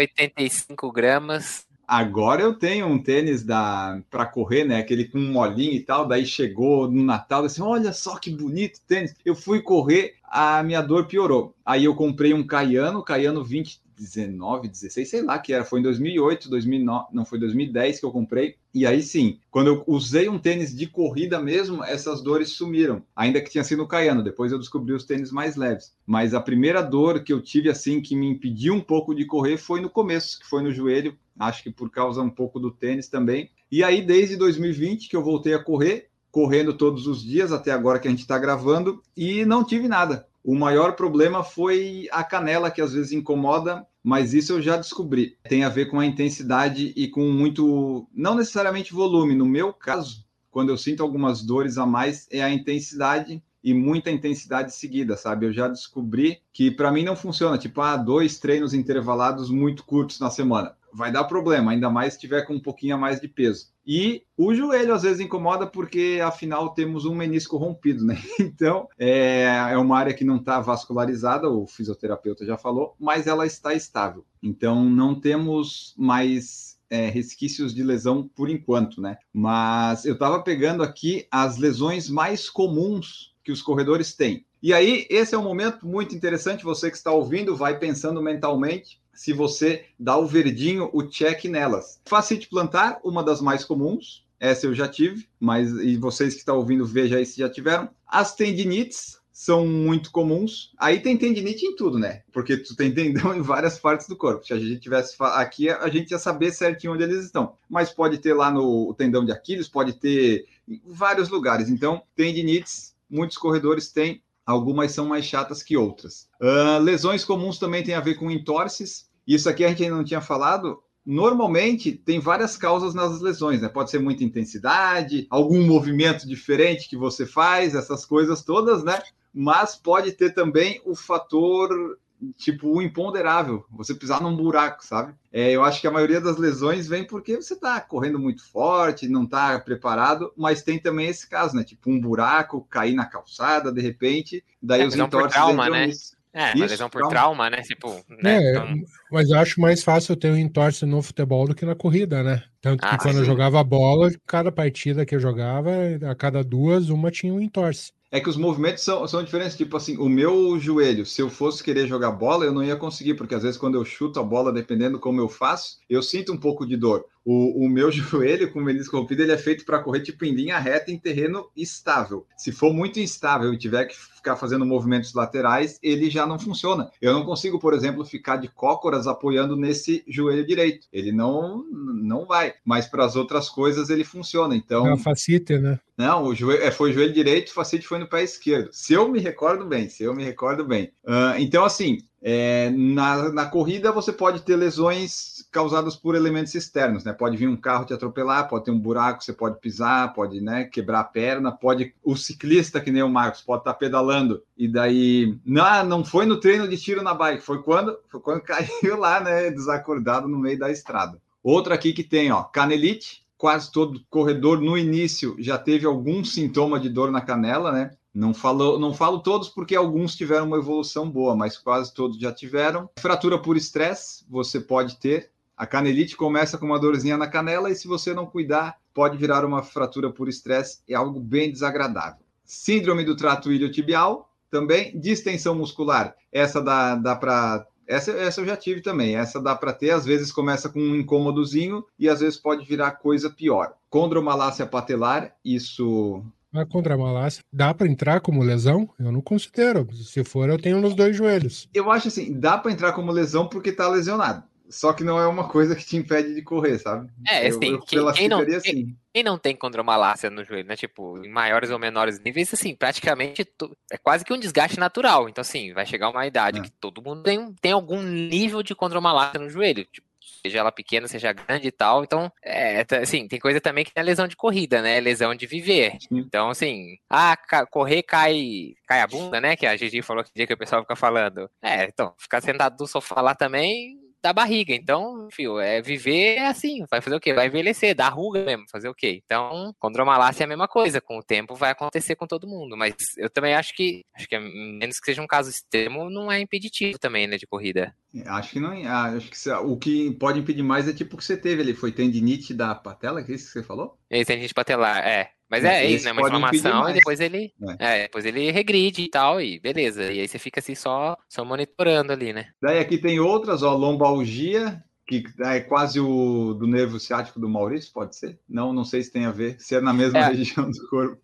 gramas. Agora eu tenho um tênis da para correr, né? Aquele com molinho e tal. Daí chegou no Natal, assim, olha só que bonito tênis. Eu fui correr, a minha dor piorou. Aí eu comprei um Caiano, Caiano 20 19, 16, sei lá que era, foi em 2008, 2009, não foi 2010 que eu comprei. E aí sim, quando eu usei um tênis de corrida mesmo, essas dores sumiram. Ainda que tinha sido Caiano, depois eu descobri os tênis mais leves. Mas a primeira dor que eu tive assim que me impediu um pouco de correr foi no começo, que foi no joelho, acho que por causa um pouco do tênis também. E aí desde 2020 que eu voltei a correr, correndo todos os dias até agora que a gente está gravando e não tive nada. O maior problema foi a canela, que às vezes incomoda, mas isso eu já descobri. Tem a ver com a intensidade e com muito, não necessariamente volume. No meu caso, quando eu sinto algumas dores a mais, é a intensidade e muita intensidade seguida, sabe? Eu já descobri que para mim não funciona, tipo, ah, dois treinos intervalados muito curtos na semana vai dar problema, ainda mais se tiver com um pouquinho a mais de peso. E o joelho às vezes incomoda porque afinal temos um menisco rompido, né? [laughs] Então é, é uma área que não está vascularizada, o fisioterapeuta já falou, mas ela está estável. Então não temos mais é, resquícios de lesão por enquanto, né? Mas eu estava pegando aqui as lesões mais comuns que os corredores têm. E aí, esse é um momento muito interessante. Você que está ouvindo, vai pensando mentalmente se você dá o verdinho, o check nelas. Facite plantar, uma das mais comuns, essa eu já tive, mas e vocês que estão ouvindo, veja aí se já tiveram. As tendinites são muito comuns. Aí tem tendinite em tudo, né? Porque tu tem tendão [laughs] em várias partes do corpo. Se a gente tivesse aqui, a gente ia saber certinho onde eles estão. Mas pode ter lá no tendão de Aquiles, pode ter em vários lugares. Então, tendinites, muitos corredores têm Algumas são mais chatas que outras. Uh, lesões comuns também tem a ver com entorses. Isso aqui a gente ainda não tinha falado. Normalmente tem várias causas nas lesões, né? Pode ser muita intensidade, algum movimento diferente que você faz, essas coisas todas, né? Mas pode ter também o fator tipo o imponderável, você pisar num buraco, sabe? É, eu acho que a maioria das lesões vem porque você está correndo muito forte, não está preparado, mas tem também esse caso, né? Tipo um buraco, cair na calçada de repente, daí é, os entorses trauma, né? Nisso. É, uma lesão por trauma, trauma né? Tipo, né? É, então... mas eu acho mais fácil ter um entorse no futebol do que na corrida, né? Tanto que ah, quando sim. eu jogava bola, cada partida que eu jogava, a cada duas, uma tinha um entorse é que os movimentos são, são diferentes. Tipo assim, o meu joelho, se eu fosse querer jogar bola, eu não ia conseguir, porque às vezes quando eu chuto a bola, dependendo como eu faço, eu sinto um pouco de dor. O, o meu [laughs] joelho com o menisco rompido, ele é feito para correr tipo em linha reta em terreno estável. Se for muito instável e tiver que ficar fazendo movimentos laterais, ele já não funciona. Eu não consigo, por exemplo, ficar de cócoras apoiando nesse joelho direito. Ele não não vai. Mas para as outras coisas ele funciona. Então. É facite, né? Não, o joelho, é, foi o joelho direito, o facite foi no pé esquerdo. Se eu me recordo bem, se eu me recordo bem. Uh, então, assim, é, na, na corrida você pode ter lesões causadas por elementos externos, né? Pode vir um carro te atropelar, pode ter um buraco, você pode pisar, pode né, quebrar a perna, pode o ciclista, que nem o Marcos, pode estar tá pedalando e daí não, não foi no treino de tiro na bike, foi quando foi quando [laughs] caiu lá, né? Desacordado no meio da estrada. Outra aqui que tem, ó, canelite. Quase todo corredor no início já teve algum sintoma de dor na canela, né? Não falo, não falo todos porque alguns tiveram uma evolução boa, mas quase todos já tiveram. Fratura por estresse, você pode ter. A canelite começa com uma dorzinha na canela e se você não cuidar, pode virar uma fratura por estresse, é algo bem desagradável. Síndrome do trato iliotibial, também. Distensão muscular, essa dá, dá para essa, essa eu já tive também. Essa dá para ter. Às vezes começa com um incômodozinho e às vezes pode virar coisa pior. Condromalácia patelar, isso a contramalácia dá para entrar como lesão? Eu não considero. Se for, eu tenho nos dois joelhos. Eu acho assim, dá para entrar como lesão porque tá lesionado. Só que não é uma coisa que te impede de correr, sabe? É, assim, eu, eu quem, quem, não, assim. quem, quem, não tem condromalácia no joelho, né? Tipo, em maiores ou menores níveis, assim, praticamente é quase que um desgaste natural. Então, assim, vai chegar uma idade é. que todo mundo tem, tem algum nível de condromalácia no joelho. Tipo, seja ela pequena, seja grande e tal. Então, é, assim, tem coisa também que é lesão de corrida, né? Lesão de viver. Sim. Então, assim, ah, correr cai, cai a bunda, né? Que a Gigi falou que dia que o pessoal fica falando. É, então, ficar sentado no sofá lá também da barriga. Então, fio, é viver é assim, vai fazer o quê? Vai envelhecer, dá ruga mesmo, fazer o quê? Então, condromalácia é a mesma coisa, com o tempo vai acontecer com todo mundo, mas eu também acho que, acho que menos que seja um caso extremo, não é impeditivo também, né, de corrida. Acho que não, é, ah, acho que o que pode impedir mais é tipo o que você teve ali, foi tendinite da patela, que é isso que você falou? É, tendinite patelar, é. Mas é, é isso, né? Uma inflamação e depois ele. É. é. depois ele regride e tal, e beleza. E aí você fica assim só, só monitorando ali, né? Daí aqui tem outras, ó, lombalgia, que é quase o do nervo ciático do Maurício, pode ser? Não, não sei se tem a ver, se é na mesma é. [laughs] região do corpo.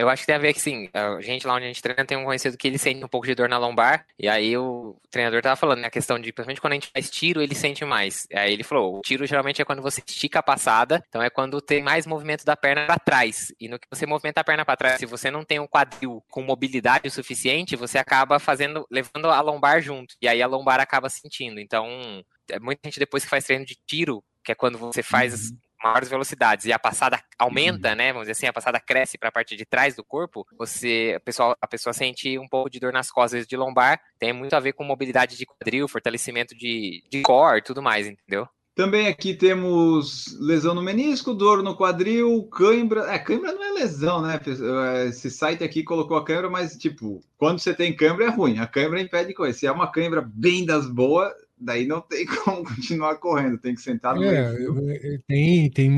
Eu acho que tem a ver que, sim, a gente lá onde a gente treina tem um conhecido que ele sente um pouco de dor na lombar, e aí o treinador tava falando, né, a questão de, principalmente quando a gente faz tiro, ele sente mais. Aí ele falou, o tiro geralmente é quando você estica a passada, então é quando tem mais movimento da perna para trás. E no que você movimenta a perna para trás, se você não tem um quadril com mobilidade o suficiente, você acaba fazendo, levando a lombar junto, e aí a lombar acaba sentindo. Então, é muita gente depois que faz treino de tiro, que é quando você faz uhum maiores velocidades e a passada aumenta, uhum. né? Vamos dizer assim, a passada cresce para a parte de trás do corpo, você, a pessoa, a pessoa sente um pouco de dor nas costas de lombar, tem muito a ver com mobilidade de quadril, fortalecimento de, de core, tudo mais, entendeu? Também aqui temos lesão no menisco, dor no quadril, cãibra. É, cãibra não é lesão, né? Esse site aqui colocou a cãibra, mas, tipo, quando você tem cãibra é ruim. A cãibra impede coisa. Se é uma cãibra bem das boas, daí não tem [laughs] como continuar correndo, tem que sentar no é, meio. Tem, tem,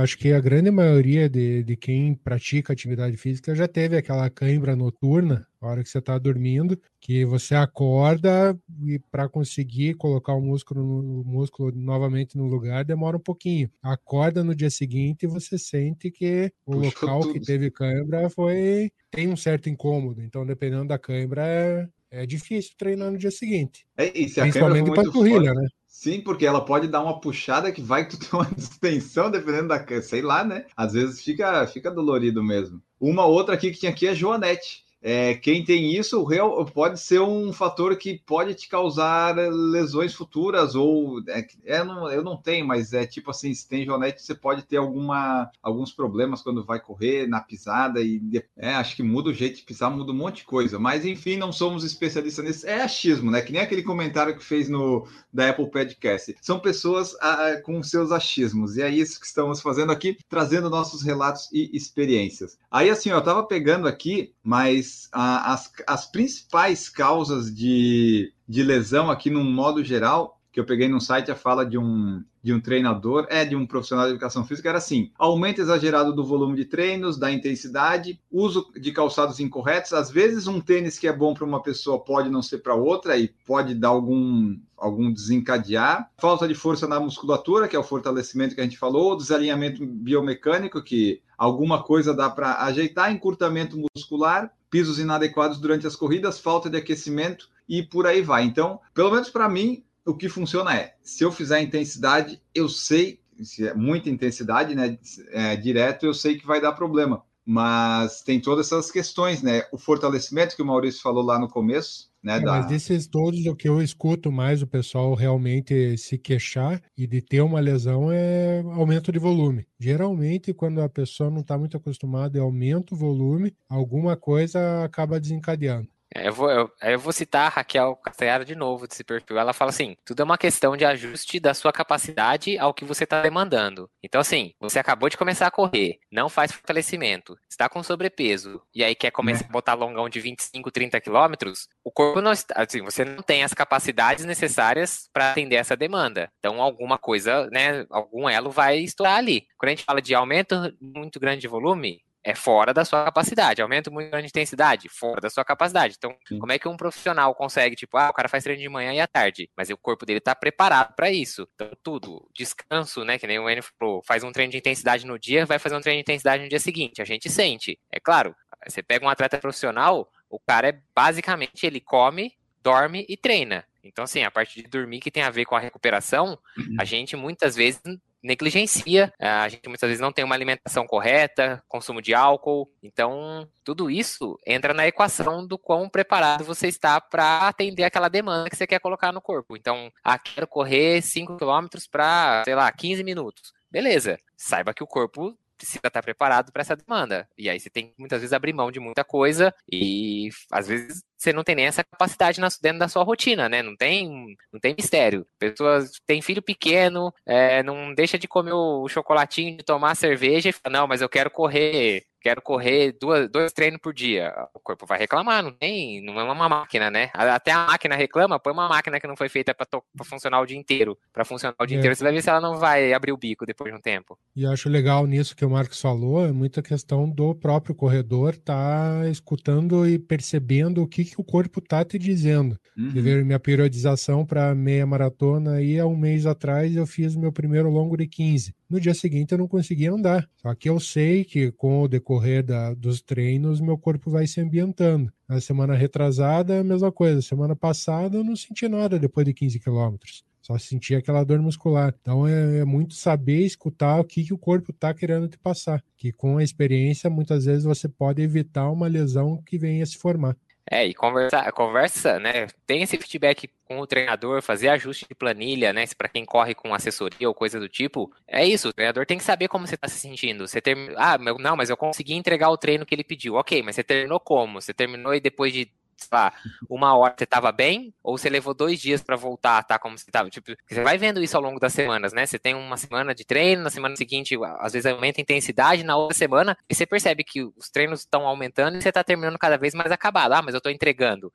acho que a grande maioria de, de quem pratica atividade física já teve aquela cãibra noturna, a hora que você está dormindo, que você acorda e para conseguir colocar o músculo, no, o músculo novamente no lugar demora um pouquinho. Acorda no dia seguinte e você sente que o Puxou local tudo. que teve cãibra foi tem um certo incômodo. Então, dependendo da cãibra, é, difícil treinar no dia seguinte. É, e se Principalmente para corrida, né? Sim, porque ela pode dar uma puxada que vai que tu tem uma distensão, dependendo da. Sei lá, né? Às vezes fica, fica dolorido mesmo. Uma outra aqui que tinha aqui é Joanete. É, quem tem isso real, pode ser um fator que pode te causar lesões futuras, ou é, é, não, eu não tenho, mas é tipo assim, se tem jonete, você pode ter alguma, alguns problemas quando vai correr na pisada, e é, acho que muda o jeito de pisar, muda um monte de coisa. Mas enfim, não somos especialistas nisso. É achismo, né? Que nem aquele comentário que fez no da Apple Podcast. São pessoas a, com seus achismos, e é isso que estamos fazendo aqui, trazendo nossos relatos e experiências. Aí assim, eu tava pegando aqui, mas as, as principais causas de, de lesão aqui, num modo geral, que eu peguei no site, a fala de um, de um treinador, é de um profissional de educação física, era assim: aumento exagerado do volume de treinos, da intensidade, uso de calçados incorretos. Às vezes, um tênis que é bom para uma pessoa pode não ser para outra e pode dar algum, algum desencadear. Falta de força na musculatura, que é o fortalecimento que a gente falou, desalinhamento biomecânico, que alguma coisa dá para ajeitar, encurtamento muscular, pisos inadequados durante as corridas, falta de aquecimento e por aí vai. Então, pelo menos para mim, o que funciona é, se eu fizer intensidade, eu sei, se é muita intensidade, né, é, direto, eu sei que vai dar problema. Mas tem todas essas questões, né? O fortalecimento que o Maurício falou lá no começo, né? É, da... Mas desses todos, o que eu escuto mais o pessoal realmente se queixar e de ter uma lesão é aumento de volume. Geralmente, quando a pessoa não está muito acostumada e aumenta o volume, alguma coisa acaba desencadeando. Eu vou, eu, eu vou citar a Raquel Castanhara de novo desse perfil. Ela fala assim: tudo é uma questão de ajuste da sua capacidade ao que você está demandando. Então, assim, você acabou de começar a correr, não faz fortalecimento, está com sobrepeso, e aí quer começar é. a botar longão de 25, 30 quilômetros, o corpo não está. Assim, você não tem as capacidades necessárias para atender essa demanda. Então, alguma coisa, né? Algum elo vai estourar ali. Quando a gente fala de aumento muito grande de volume, é fora da sua capacidade. Aumento muito grande intensidade, fora da sua capacidade. Então, Sim. como é que um profissional consegue, tipo, ah, o cara faz treino de manhã e à tarde, mas o corpo dele tá preparado para isso. Então, tudo, descanso, né, que nem o Enio falou, faz um treino de intensidade no dia, vai fazer um treino de intensidade no dia seguinte. A gente sente. É claro, você pega um atleta profissional, o cara é basicamente ele come, dorme e treina. Então, assim, a parte de dormir que tem a ver com a recuperação, uhum. a gente muitas vezes negligencia, a gente muitas vezes não tem uma alimentação correta, consumo de álcool, então tudo isso entra na equação do quão preparado você está para atender aquela demanda que você quer colocar no corpo. Então, ah, quero correr 5 km para, sei lá, 15 minutos. Beleza, saiba que o corpo precisa estar preparado para essa demanda. E aí você tem que muitas vezes abrir mão de muita coisa e às vezes você não tem nem essa capacidade dentro da sua rotina, né? Não tem, não tem mistério. Pessoas têm filho pequeno, é, não deixa de comer o chocolatinho, de tomar cerveja e fala, não, mas eu quero correr quero correr duas, dois treinos por dia. O corpo vai reclamar, não tem, não é uma máquina, né? Até a máquina reclama, põe uma máquina que não foi feita para funcionar o dia inteiro. Para funcionar o dia é. inteiro, você vai ver se ela não vai abrir o bico depois de um tempo. E acho legal nisso que o Marcos falou, é muita questão do próprio corredor estar tá escutando e percebendo o que, que o corpo tá te dizendo. Uhum. ver minha periodização para meia maratona aí há um mês atrás eu fiz meu primeiro longo de 15. No dia seguinte eu não conseguia andar. Só que eu sei que com o decorrer da, dos treinos meu corpo vai se ambientando. Na semana retrasada, a mesma coisa. Semana passada eu não senti nada depois de 15 quilômetros. Só sentia aquela dor muscular. Então é, é, muito saber escutar o que, que o corpo está querendo te passar. Que com a experiência, muitas vezes você pode evitar uma lesão que venha se formar. É, e conversa, conversa, né? Tem esse feedback com o treinador, fazer ajuste de planilha, né? Para quem corre com assessoria ou coisa do tipo. É isso, o treinador tem que saber como você está se sentindo. Você term... Ah, não, mas eu consegui entregar o treino que ele pediu. Ok, mas você terminou como? Você terminou e depois de lá, uma hora você tava bem, ou você levou dois dias para voltar, tá? Como você tava. Tipo, você vai vendo isso ao longo das semanas, né? Você tem uma semana de treino, na semana seguinte, às vezes aumenta a intensidade, na outra semana, e você percebe que os treinos estão aumentando e você tá terminando cada vez mais acabado. Ah, mas eu tô entregando.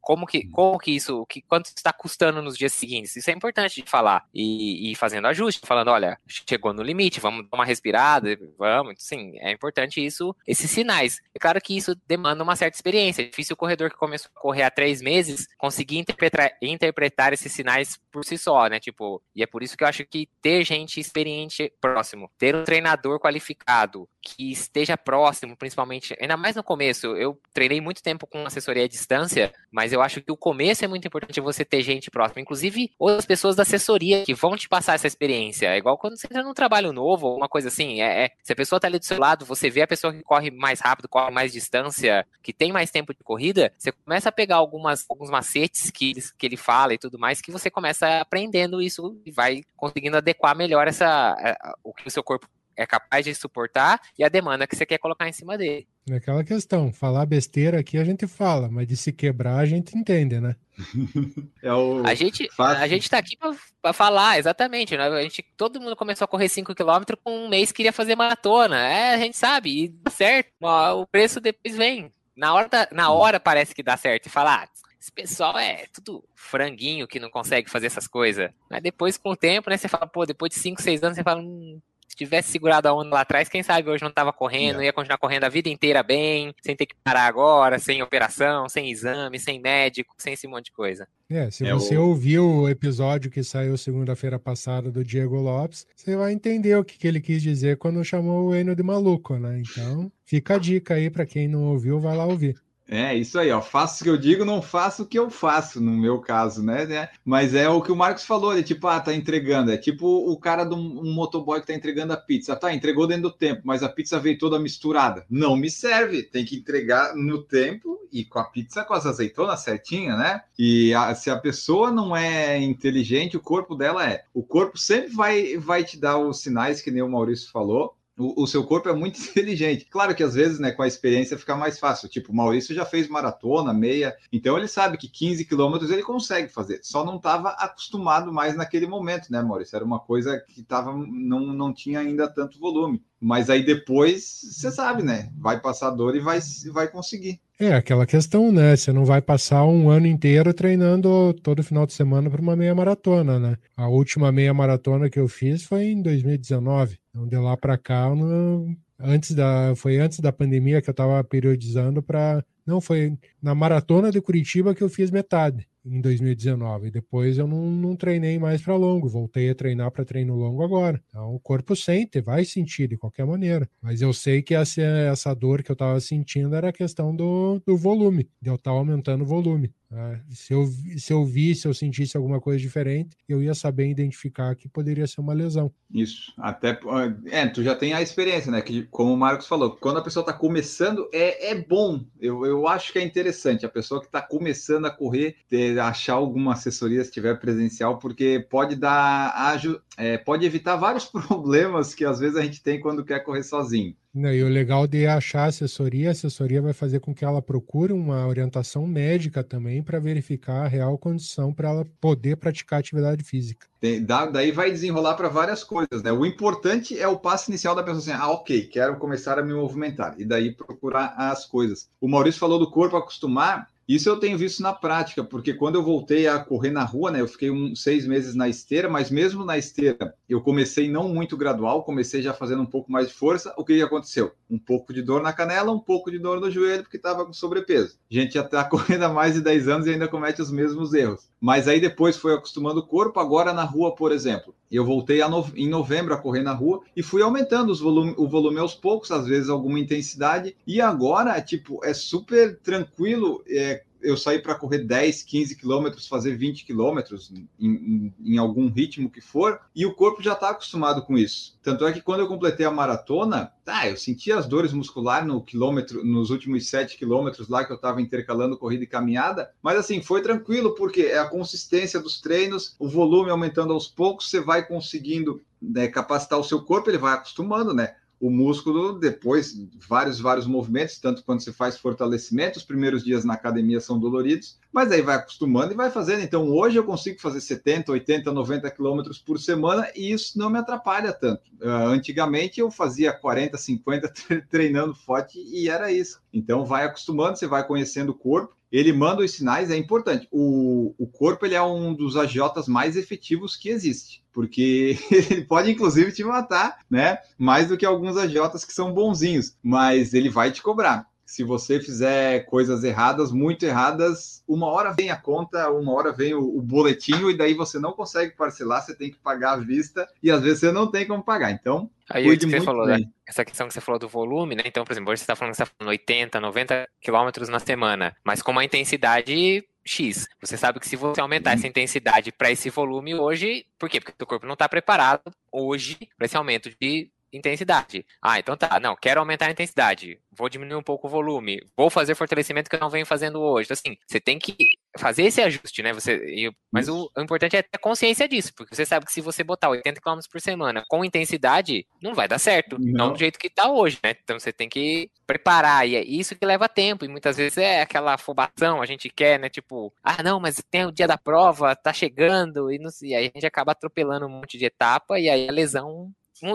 Como que, como que isso, que, quanto está custando nos dias seguintes? Isso é importante de falar. E, e fazendo ajuste, falando, olha, chegou no limite, vamos dar uma respirada, vamos. Sim, é importante isso, esses sinais. É claro que isso demanda uma certa experiência. É difícil o corredor que começou a correr há três meses conseguir interpretar, interpretar esses sinais por si só, né? Tipo, e é por isso que eu acho que ter gente experiente próximo, ter um treinador qualificado que esteja próximo, principalmente, ainda mais no começo. Eu treinei muito tempo com assessoria à distância, mas eu acho que o começo é muito importante você ter gente próxima, inclusive outras pessoas da assessoria que vão te passar essa experiência. É igual quando você entra num trabalho novo, uma coisa assim, é, é se a pessoa tá ali do seu lado, você vê a pessoa que corre mais rápido, corre mais distância, que tem mais tempo de corrida, você começa a pegar algumas, alguns macetes que que ele fala e tudo mais, que você começa aprendendo isso e vai conseguindo adequar melhor essa, o que o seu corpo é capaz de suportar e a demanda que você quer colocar em cima dele. É aquela questão, falar besteira aqui a gente fala, mas de se quebrar a gente entende, né? [laughs] é o a gente a gente tá aqui para falar, exatamente, né? A gente todo mundo começou a correr 5 km com um mês queria fazer maratona. É, a gente sabe, e dá certo. O preço depois vem. Na hora, da, na hora parece que dá certo e falar, ah, esse pessoal é tudo franguinho que não consegue fazer essas coisas. Mas depois, com o tempo, né, você fala, pô, depois de 5, 6 anos, você fala, hum, se tivesse segurado a onda lá atrás, quem sabe hoje não estava correndo, ia continuar correndo a vida inteira bem, sem ter que parar agora, sem operação, sem exame, sem médico, sem esse monte de coisa. É, se é você o... ouviu o episódio que saiu segunda-feira passada do Diego Lopes, você vai entender o que, que ele quis dizer quando chamou o Enio de maluco, né? Então, fica a dica aí para quem não ouviu, vai lá ouvir. É, isso aí, ó. Faço o que eu digo, não faço o que eu faço, no meu caso, né? né? Mas é o que o Marcos falou, ele tipo, ah, tá entregando. É tipo o cara de um, motoboy que tá entregando a pizza. Tá, entregou dentro do tempo, mas a pizza veio toda misturada. Não me serve, tem que entregar no tempo e com a pizza com as azeitonas certinha, né? E a, se a pessoa não é inteligente, o corpo dela é. O corpo sempre vai, vai te dar os sinais, que nem o Maurício falou o, o, seu corpo é muito [laughs] inteligente. Claro que às vezes, né, com a experiência fica mais fácil. Tipo, o Maurício já fez maratona, meia, então ele sabe que 15 quilômetros ele consegue fazer. Só não estava acostumado mais naquele momento, né, Maurício? Era uma coisa que tava, não, não tinha ainda tanto volume. Mas aí depois, você sabe, né? Vai passar dor e vai, vai conseguir. É aquela questão, né? Você não vai passar um ano inteiro treinando todo final de semana para uma meia maratona, né? A última meia maratona que eu fiz foi em 2019. Então, de lá para cá, não... antes da, foi antes da pandemia que eu estava periodizando para. Não, foi na maratona de Curitiba que eu fiz metade. Em 2019. Depois eu não, não treinei mais para longo, voltei a treinar para treino longo agora. Então o corpo sente, vai sentir de qualquer maneira. Mas eu sei que essa, essa dor que eu estava sentindo era a questão do, do volume, de eu estar tá aumentando o volume. Né? Se, eu, se eu visse, se eu sentisse alguma coisa diferente, eu ia saber identificar que poderia ser uma lesão. Isso, até. É, tu já tem a experiência, né? Que, como o Marcos falou, quando a pessoa está começando, é, é bom. Eu, eu acho que é interessante a pessoa que está começando a correr ter, achar alguma assessoria se tiver presencial, porque pode dar. É, pode evitar vários [laughs] problemas que às vezes a gente tem quando quer correr sozinho. E o legal de achar assessoria, a assessoria vai fazer com que ela procure uma orientação médica também para verificar a real condição para ela poder praticar atividade física. Tem, daí vai desenrolar para várias coisas, né? O importante é o passo inicial da pessoa assim, ah, ok, quero começar a me movimentar, e daí procurar as coisas. O Maurício falou do corpo acostumar, isso eu tenho visto na prática, porque quando eu voltei a correr na rua, né, eu fiquei um, seis meses na esteira, mas mesmo na esteira, eu comecei não muito gradual, comecei já fazendo um pouco mais de força. O que, aconteceu? Um pouco de dor na canela, um pouco de dor no joelho, porque estava com sobrepeso. A gente já está [laughs] correndo há mais de 10 anos e ainda comete os mesmos erros. Mas aí depois foi acostumando o corpo, agora na rua, por exemplo. Eu voltei no... em novembro a correr na rua e fui aumentando volume, o volume aos poucos, às vezes alguma intensidade. E agora, tipo, é super tranquilo. É eu sair para correr 10, 15 quilômetros, fazer 20 quilômetros em, em, algum ritmo que for, e o corpo já está acostumado com isso. Tanto é que quando eu completei a maratona, tá, eu sentia as dores musculares no quilômetro, nos últimos 7 quilômetros lá que eu estava intercalando corrida e caminhada, mas assim, foi tranquilo, porque é a consistência dos treinos, o volume aumentando aos poucos, você vai conseguindo né, capacitar o seu corpo, ele vai acostumando, né? O músculo depois vários vários movimentos, tanto quando você faz fortalecimento, os primeiros dias na academia são doloridos, mas aí vai acostumando e vai fazendo. Então hoje eu consigo fazer 70, 80, 90 quilômetros por semana e isso não me atrapalha tanto. Uh, antigamente eu fazia 40, 50 [laughs] treinando forte e era isso. Então vai acostumando, você vai conhecendo o corpo ele manda os sinais, é importante. O, o corpo ele é um dos agiotas mais efetivos que existe, porque [laughs] ele pode inclusive te matar, né? Mais do que alguns agiotas que são bonzinhos, mas ele vai te cobrar se você fizer coisas erradas, muito erradas, uma hora vem a conta, uma hora vem o, o boletim, e daí você não consegue parcelar, você tem que pagar à vista, e às vezes você não tem como pagar. Então, Aí o que você falou, né? essa questão que você falou do volume, né? Então, por exemplo, hoje você está falando que você está falando 80, 90 quilômetros na semana, mas com uma intensidade X. Você sabe que se você aumentar essa intensidade para esse volume hoje, por quê? Porque o seu corpo não está preparado hoje para esse aumento de intensidade. Ah, então tá, não, quero aumentar a intensidade, vou diminuir um pouco o volume, vou fazer fortalecimento que eu não venho fazendo hoje. Então, assim, você tem que fazer esse ajuste, né? Você, mas o, o, importante é ter consciência disso, porque você sabe que se você botar 80 km por semana com intensidade, não vai dar certo, não, não do jeito que tá hoje, né? Então você tem que preparar, e é isso que leva tempo, e muitas vezes é aquela afobação, a gente quer, né? Tipo, ah, não, mas tem o dia da prova, tá chegando, e, não, e aí a gente acaba atropelando um monte de etapa, e aí a lesão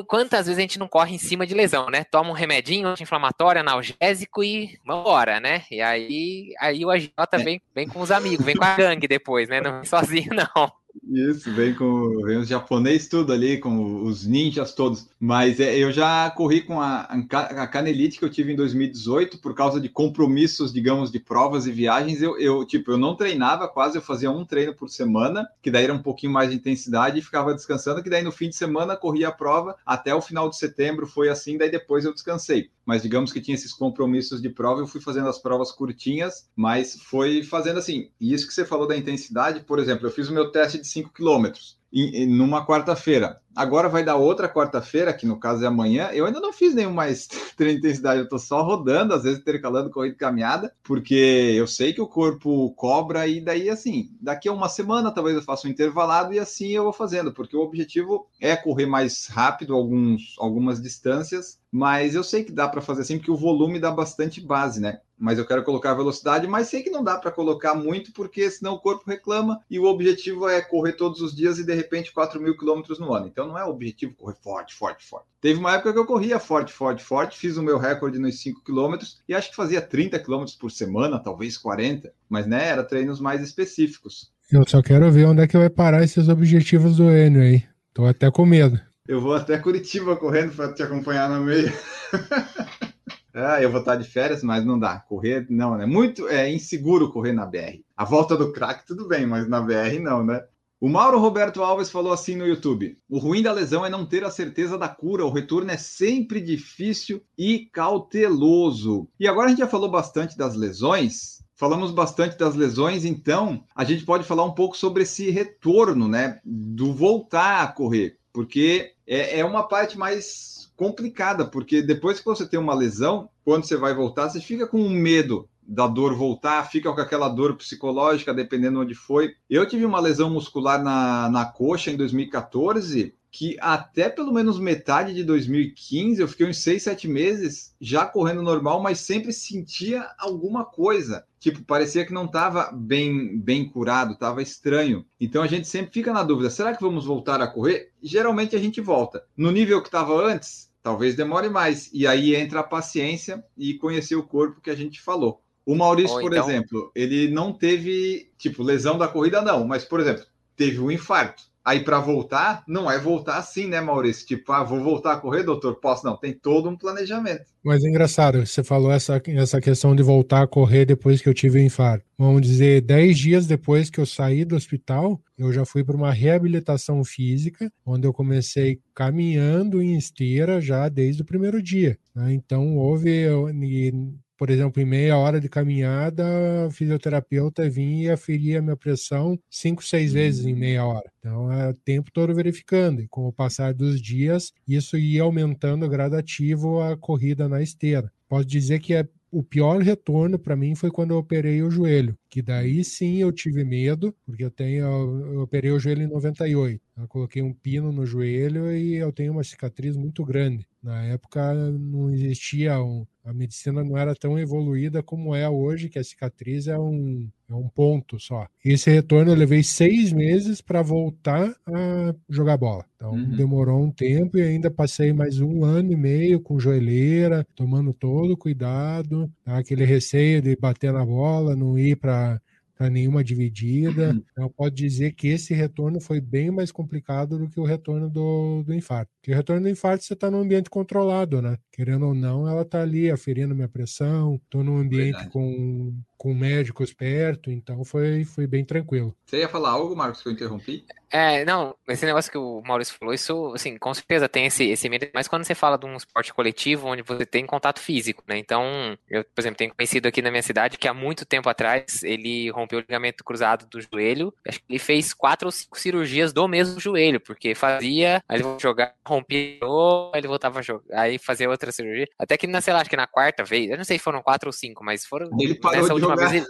quantas vezes a gente não corre em cima de lesão, né? Toma um remedinho anti-inflamatório, analgésico e vambora, né? E aí, aí o AJ é. vem, vem com os amigos, vem com a gangue depois, né? Não vem sozinho, [laughs] não. Isso, vem com vem os japonês tudo ali, com os ninjas todos. Mas é, eu já corri com a, a Canelite que eu tive em 2018 por causa de compromissos, digamos, de provas e viagens. Eu, eu, tipo, eu não treinava quase, eu fazia um treino por semana, que daí era um pouquinho mais de intensidade e ficava descansando, que daí no fim de semana corria a prova até o final de setembro, foi assim, daí depois eu descansei mas digamos que tinha esses compromissos de prova, eu fui fazendo as provas curtinhas, mas foi fazendo assim. E isso que você falou da intensidade, por exemplo, eu fiz o meu teste de 5 quilômetros numa quarta-feira. Agora vai dar outra quarta-feira, que no caso é amanhã. Eu ainda não fiz nenhum mais [laughs] treino de intensidade, eu estou só rodando, às vezes intercalando corrida e caminhada, porque eu sei que o corpo cobra e daí assim, daqui a uma semana talvez eu faça um intervalado e assim eu vou fazendo, porque o objetivo é correr mais rápido alguns, algumas distâncias, mas eu sei que dá para fazer assim, porque o volume dá bastante base, né? Mas eu quero colocar a velocidade, mas sei que não dá para colocar muito, porque senão o corpo reclama e o objetivo é correr todos os dias e de repente 4 mil quilômetros no ano. Então não é o objetivo correr forte, forte, forte. Teve uma época que eu corria forte, forte, forte, fiz o meu recorde nos 5 quilômetros e acho que fazia 30 quilômetros por semana, talvez 40, mas né, era treinos mais específicos. Eu só quero ver onde é que vai parar esses objetivos do Enio aí. Tô até com medo. Eu vou até Curitiba correndo para te acompanhar no meio. [laughs] Ah, eu vou estar de férias, mas não dá. Correr, não, né? Muito é inseguro correr na BR. A volta do crack, tudo bem, mas na BR não, né? O Mauro Roberto Alves falou assim no YouTube: o ruim da lesão é não ter a certeza da cura, o retorno é sempre difícil e cauteloso. E agora a gente já falou bastante das lesões, falamos bastante das lesões, então a gente pode falar um pouco sobre esse retorno, né? Do voltar a correr, porque é, é uma parte mais complicada, porque depois que você tem uma lesão, quando você vai voltar, você fica com medo da dor voltar, fica com aquela dor psicológica, dependendo onde foi. Eu tive uma lesão muscular na, na coxa em 2014, que até pelo menos metade de 2015, eu fiquei uns 6, 7 meses já correndo normal, mas sempre sentia alguma coisa. Tipo, parecia que não estava bem, bem curado, estava estranho. Então a gente sempre fica na dúvida: será que vamos voltar a correr? Geralmente a gente volta. No nível que estava antes, talvez demore mais. E aí entra a paciência e conhecer o corpo que a gente falou. O Maurício, Ou por então... exemplo, ele não teve, tipo, lesão da corrida, não, mas, por exemplo, teve um infarto. Aí, para voltar, não é voltar assim, né, Maurício? Tipo, ah, vou voltar a correr, doutor? Posso? Não, tem todo um planejamento. Mas é engraçado, você falou essa, essa questão de voltar a correr depois que eu tive o infarto. Vamos dizer, 10 dias depois que eu saí do hospital, eu já fui para uma reabilitação física, onde eu comecei caminhando em esteira já desde o primeiro dia. Né? Então, houve por exemplo, em meia hora de caminhada, o fisioterapeuta vinha e aferia a minha pressão cinco, seis vezes em meia hora. Então, é o tempo todo verificando. E com o passar dos dias, isso ia aumentando gradativo a corrida na esteira. Posso dizer que é o pior retorno para mim foi quando eu operei o joelho, que daí sim eu tive medo, porque eu tenho eu operei o joelho em 98. Eu coloquei um pino no joelho e eu tenho uma cicatriz muito grande. Na época não existia um, a medicina não era tão evoluída como é hoje, que a cicatriz é um, é um ponto só. Esse retorno eu levei seis meses para voltar a jogar bola. Então uhum. demorou um tempo e ainda passei mais um ano e meio com joelheira, tomando todo cuidado, tá? aquele receio de bater na bola, não ir para para nenhuma dividida. Uhum. Então, pode dizer que esse retorno foi bem mais complicado do que o retorno do, do infarto. Porque o retorno do infarto você está num ambiente controlado, né? Querendo ou não, ela está ali aferindo minha pressão, estou num ambiente com, com médicos perto, então foi, foi bem tranquilo. Você ia falar algo, Marcos, que eu interrompi? É, não, esse negócio que o Maurício falou, isso, assim, com certeza tem esse, esse medo, mas quando você fala de um esporte coletivo onde você tem contato físico, né? Então, eu, por exemplo, tenho conhecido aqui na minha cidade que há muito tempo atrás ele rompeu o ligamento cruzado do joelho, acho que ele fez quatro ou cinco cirurgias do mesmo joelho, porque fazia, aí ele voltava jogar, rompia, aí ele voltava a jogar, aí fazia outra cirurgia, até que, na, sei lá, acho que na quarta vez, eu não sei se foram quatro ou cinco, mas foram, ele parou última vez ele...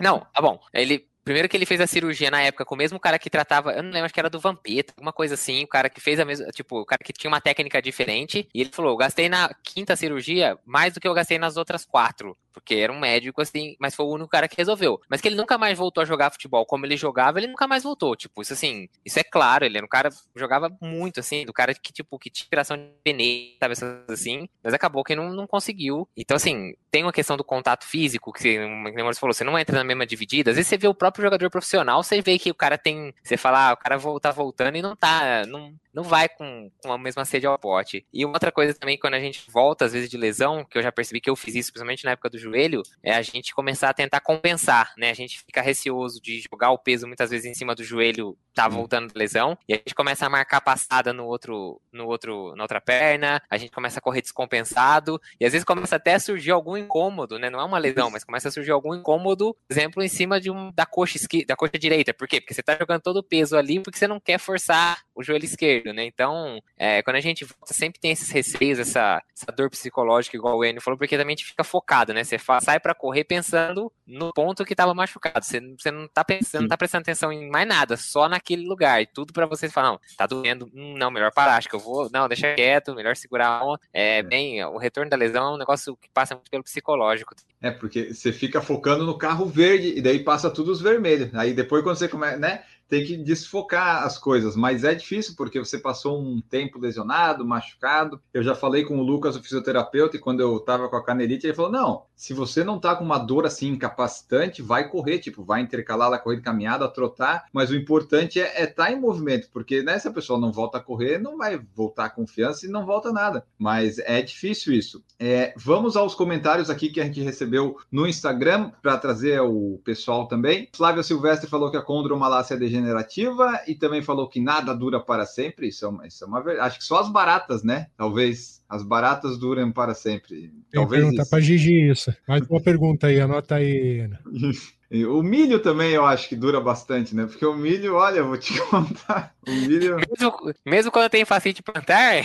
Não, tá bom. Ele Primeiro que ele fez a cirurgia na época com o mesmo cara que tratava, eu não lembro, acho que era do Vampeta, alguma coisa assim, o cara que fez a mesma, tipo, o cara que tinha uma técnica diferente, e ele falou, eu gastei na quinta cirurgia mais do que eu gastei nas outras quatro, porque era um médico assim, mas foi o único cara que resolveu. Mas que ele nunca mais voltou a jogar futebol como ele jogava, ele nunca mais voltou, tipo, isso assim, isso é claro, ele era um cara jogava muito assim, do cara que tipo, que tinha inspiração de pneu, sabe, assim, mas acabou que não, não conseguiu. Então assim, tem uma questão do contato físico, que, você falou, você não entra na mesma dividida, às vezes você vê o próprio próprio jogador profissional, você vê que o cara tem. Você fala, ah, o cara tá voltando e não tá. Não, não vai com, com a mesma sede ao pote. E outra coisa também, quando a gente volta, às vezes, de lesão, que eu já percebi que eu fiz isso, principalmente na época do joelho, é a gente começar a tentar compensar, né? A gente fica receoso de jogar o peso muitas vezes em cima do joelho, tá voltando de lesão, e a gente começa a marcar passada no outro, no outro, na outra perna, a gente começa a correr descompensado, e às vezes começa até a surgir algum incômodo, né? Não é uma lesão, mas começa a surgir algum incômodo, por exemplo, em cima de um, da coxa esquerda, da coxa direita. Por quê? Porque você tá jogando todo o peso ali porque você não quer forçar o joelho esquerdo, né? Então, é, quando a gente volta, sempre tem esses receios, essa, essa dor psicológica, igual o Enio falou, porque também a gente fica focado, né? Você sai para correr pensando no ponto que tava machucado. Você, você não tá pensando, não tá prestando atenção em mais nada, só naquele lugar. E tudo para você falar, não, tá doendo, hum, não, melhor parar, acho que eu vou, não, deixa quieto, melhor segurar a onda. É, é, bem, o retorno da lesão é um negócio que passa muito pelo psicológico. É, porque você fica focando no carro verde e daí passa tudo os vermelhos. Aí depois quando você começa, né? Tem que desfocar as coisas, mas é difícil porque você passou um tempo lesionado, machucado. Eu já falei com o Lucas, o fisioterapeuta, e quando eu tava com a canelite, ele falou: não, se você não tá com uma dor assim incapacitante, vai correr, tipo, vai intercalar a corrida caminhada, trotar, mas o importante é estar tá em movimento, porque né, se a pessoa não volta a correr, não vai voltar a confiança e não volta nada. Mas é difícil isso. É, vamos aos comentários aqui que a gente recebeu no Instagram para trazer o pessoal também. Flávio Silvestre falou que a condromalácia é degenerativa e também falou que nada dura para sempre. Isso é uma, isso é uma verdade. Acho que só as baratas, né? Talvez as baratas duram para sempre. Talvez pergunta para Gigi isso. Mais uma pergunta aí, anota aí. Ana. [laughs] O milho também eu acho que dura bastante, né? Porque o milho, olha, eu vou te [laughs] contar. O milho. Mesmo, mesmo quando tem facite plantar?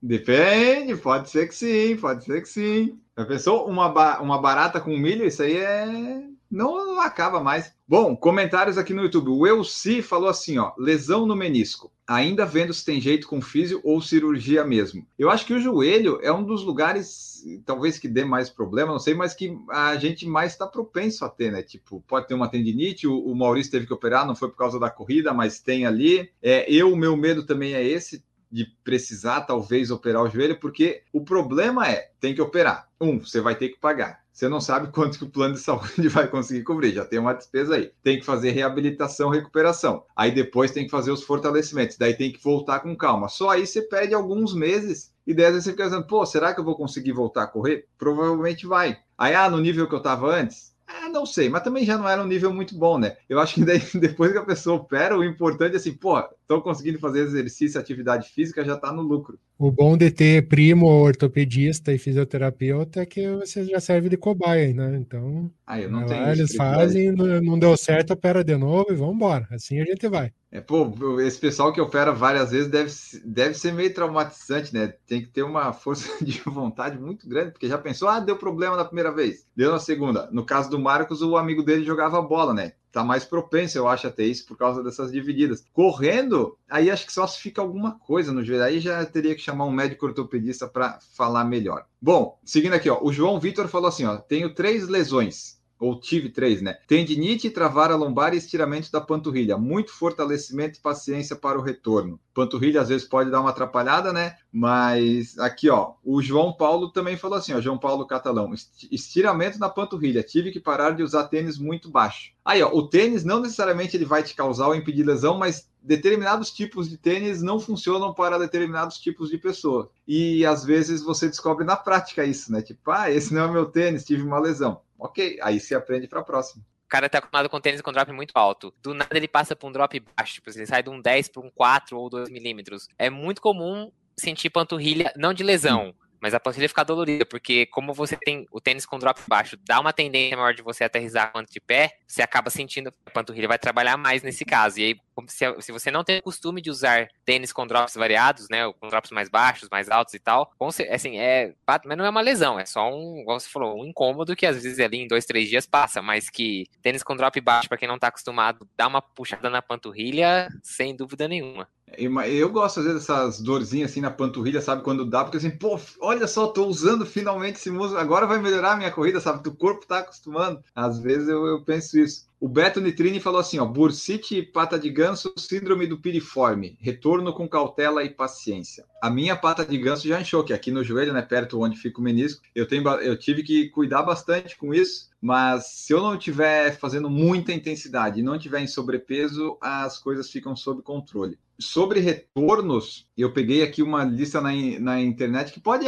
Depende, pode ser que sim, pode ser que sim. Já pensou uma, uma barata com milho? Isso aí é. Não, acaba mais. Bom, comentários aqui no YouTube. O Elci falou assim: ó, lesão no menisco ainda vendo se tem jeito com físio ou cirurgia mesmo. Eu acho que o joelho é um dos lugares, talvez que dê mais problema, não sei, mas que a gente mais está propenso a ter, né? Tipo, pode ter uma tendinite, o, o, Maurício teve que operar, não foi por causa da corrida, mas tem ali. É, eu, o meu medo também é esse, de precisar talvez operar o joelho, porque o problema é, tem que operar. Um, você vai ter que pagar você não sabe quanto que o plano de saúde [laughs] vai conseguir cobrir, já tem uma despesa aí. Tem que fazer reabilitação, recuperação. Aí depois tem que fazer os fortalecimentos, daí tem que voltar com calma. Só aí você perde alguns meses e daí você fica pensando, pô, será que eu vou conseguir voltar a correr? Provavelmente vai. Aí, ah, no nível que eu estava antes? Ah, não sei, mas também já não era um nível muito bom, né? Eu acho que daí, [laughs] depois que a pessoa opera, o importante é assim, pô, estão conseguindo fazer exercício, atividade física, já está no lucro. O bom de ter primo ortopedista e fisioterapeuta é que você já serve de cobaia, né? Então, ah, eu não tenho eles fazem, não deu certo, opera de novo e vamos embora. Assim a gente vai. É, pô, esse pessoal que opera várias vezes deve, deve ser meio traumatizante, né? Tem que ter uma força [laughs] de vontade muito grande, porque já pensou, ah, deu problema na primeira vez, deu na segunda. No caso do Marcos, o amigo dele jogava bola, né? Tá mais propenso, eu acho, a ter isso por causa dessas divididas. Correndo, aí acho que só se fica alguma coisa no joelho. Aí já teria que chamar um médico ortopedista para falar melhor. Bom, seguindo aqui, ó, o João Vitor falou assim: ó, tenho três lesões ou tive três, né? Tendinite, travar a lombar e estiramento da panturrilha. Muito fortalecimento e paciência para o retorno. Panturrilha às vezes pode dar uma atrapalhada, né? Mas aqui, ó, o João Paulo também falou assim, ó, João Paulo Catalão, estiramento na panturrilha. Tive que parar de usar tênis muito baixo. Aí, ó, o tênis não necessariamente ele vai te causar ou impedir lesão, mas determinados tipos de tênis não funcionam para determinados tipos de pessoa. E às vezes você descobre na prática isso, né? Tipo, ah, esse não é o meu tênis, tive uma lesão. Ok, aí se aprende para a próxima. O cara tá acostumado com tênis com drop muito alto. Do nada ele passa para um drop baixo. Tipo, ele sai de um 10 para um 4 ou 2 milímetros. É muito comum sentir panturrilha, não de lesão, mas a panturrilha fica dolorida, porque como você tem o tênis com drop baixo, dá uma tendência maior de você aterrizar quanto de pé, você acaba sentindo a panturrilha vai trabalhar mais nesse caso. E aí, se, se você não tem o costume de usar tênis com drops variados, né, com drops mais baixos, mais altos e tal, assim, é, mas não é uma lesão, é só um, como você falou, um incômodo que às vezes ali em dois, três dias passa, mas que tênis com drop baixo, para quem não tá acostumado, dá uma puxada na panturrilha, sem dúvida nenhuma. Eu gosto, às vezes, dessas dorzinhas assim na panturrilha, sabe? Quando dá, porque assim, pô, olha só, tô usando finalmente esse músculo, agora vai melhorar a minha corrida, sabe? O corpo tá acostumando. Às vezes eu, eu penso isso. O Beto Nitrini falou assim: ó, bursite, pata de ganso, síndrome do piriforme, retorno com cautela e paciência. A minha pata de ganso já inchou, que aqui no joelho, né, perto onde fica o menisco, eu, tenho, eu tive que cuidar bastante com isso, mas se eu não estiver fazendo muita intensidade e não estiver em sobrepeso, as coisas ficam sob controle. Sobre retornos, eu peguei aqui uma lista na, na internet que pode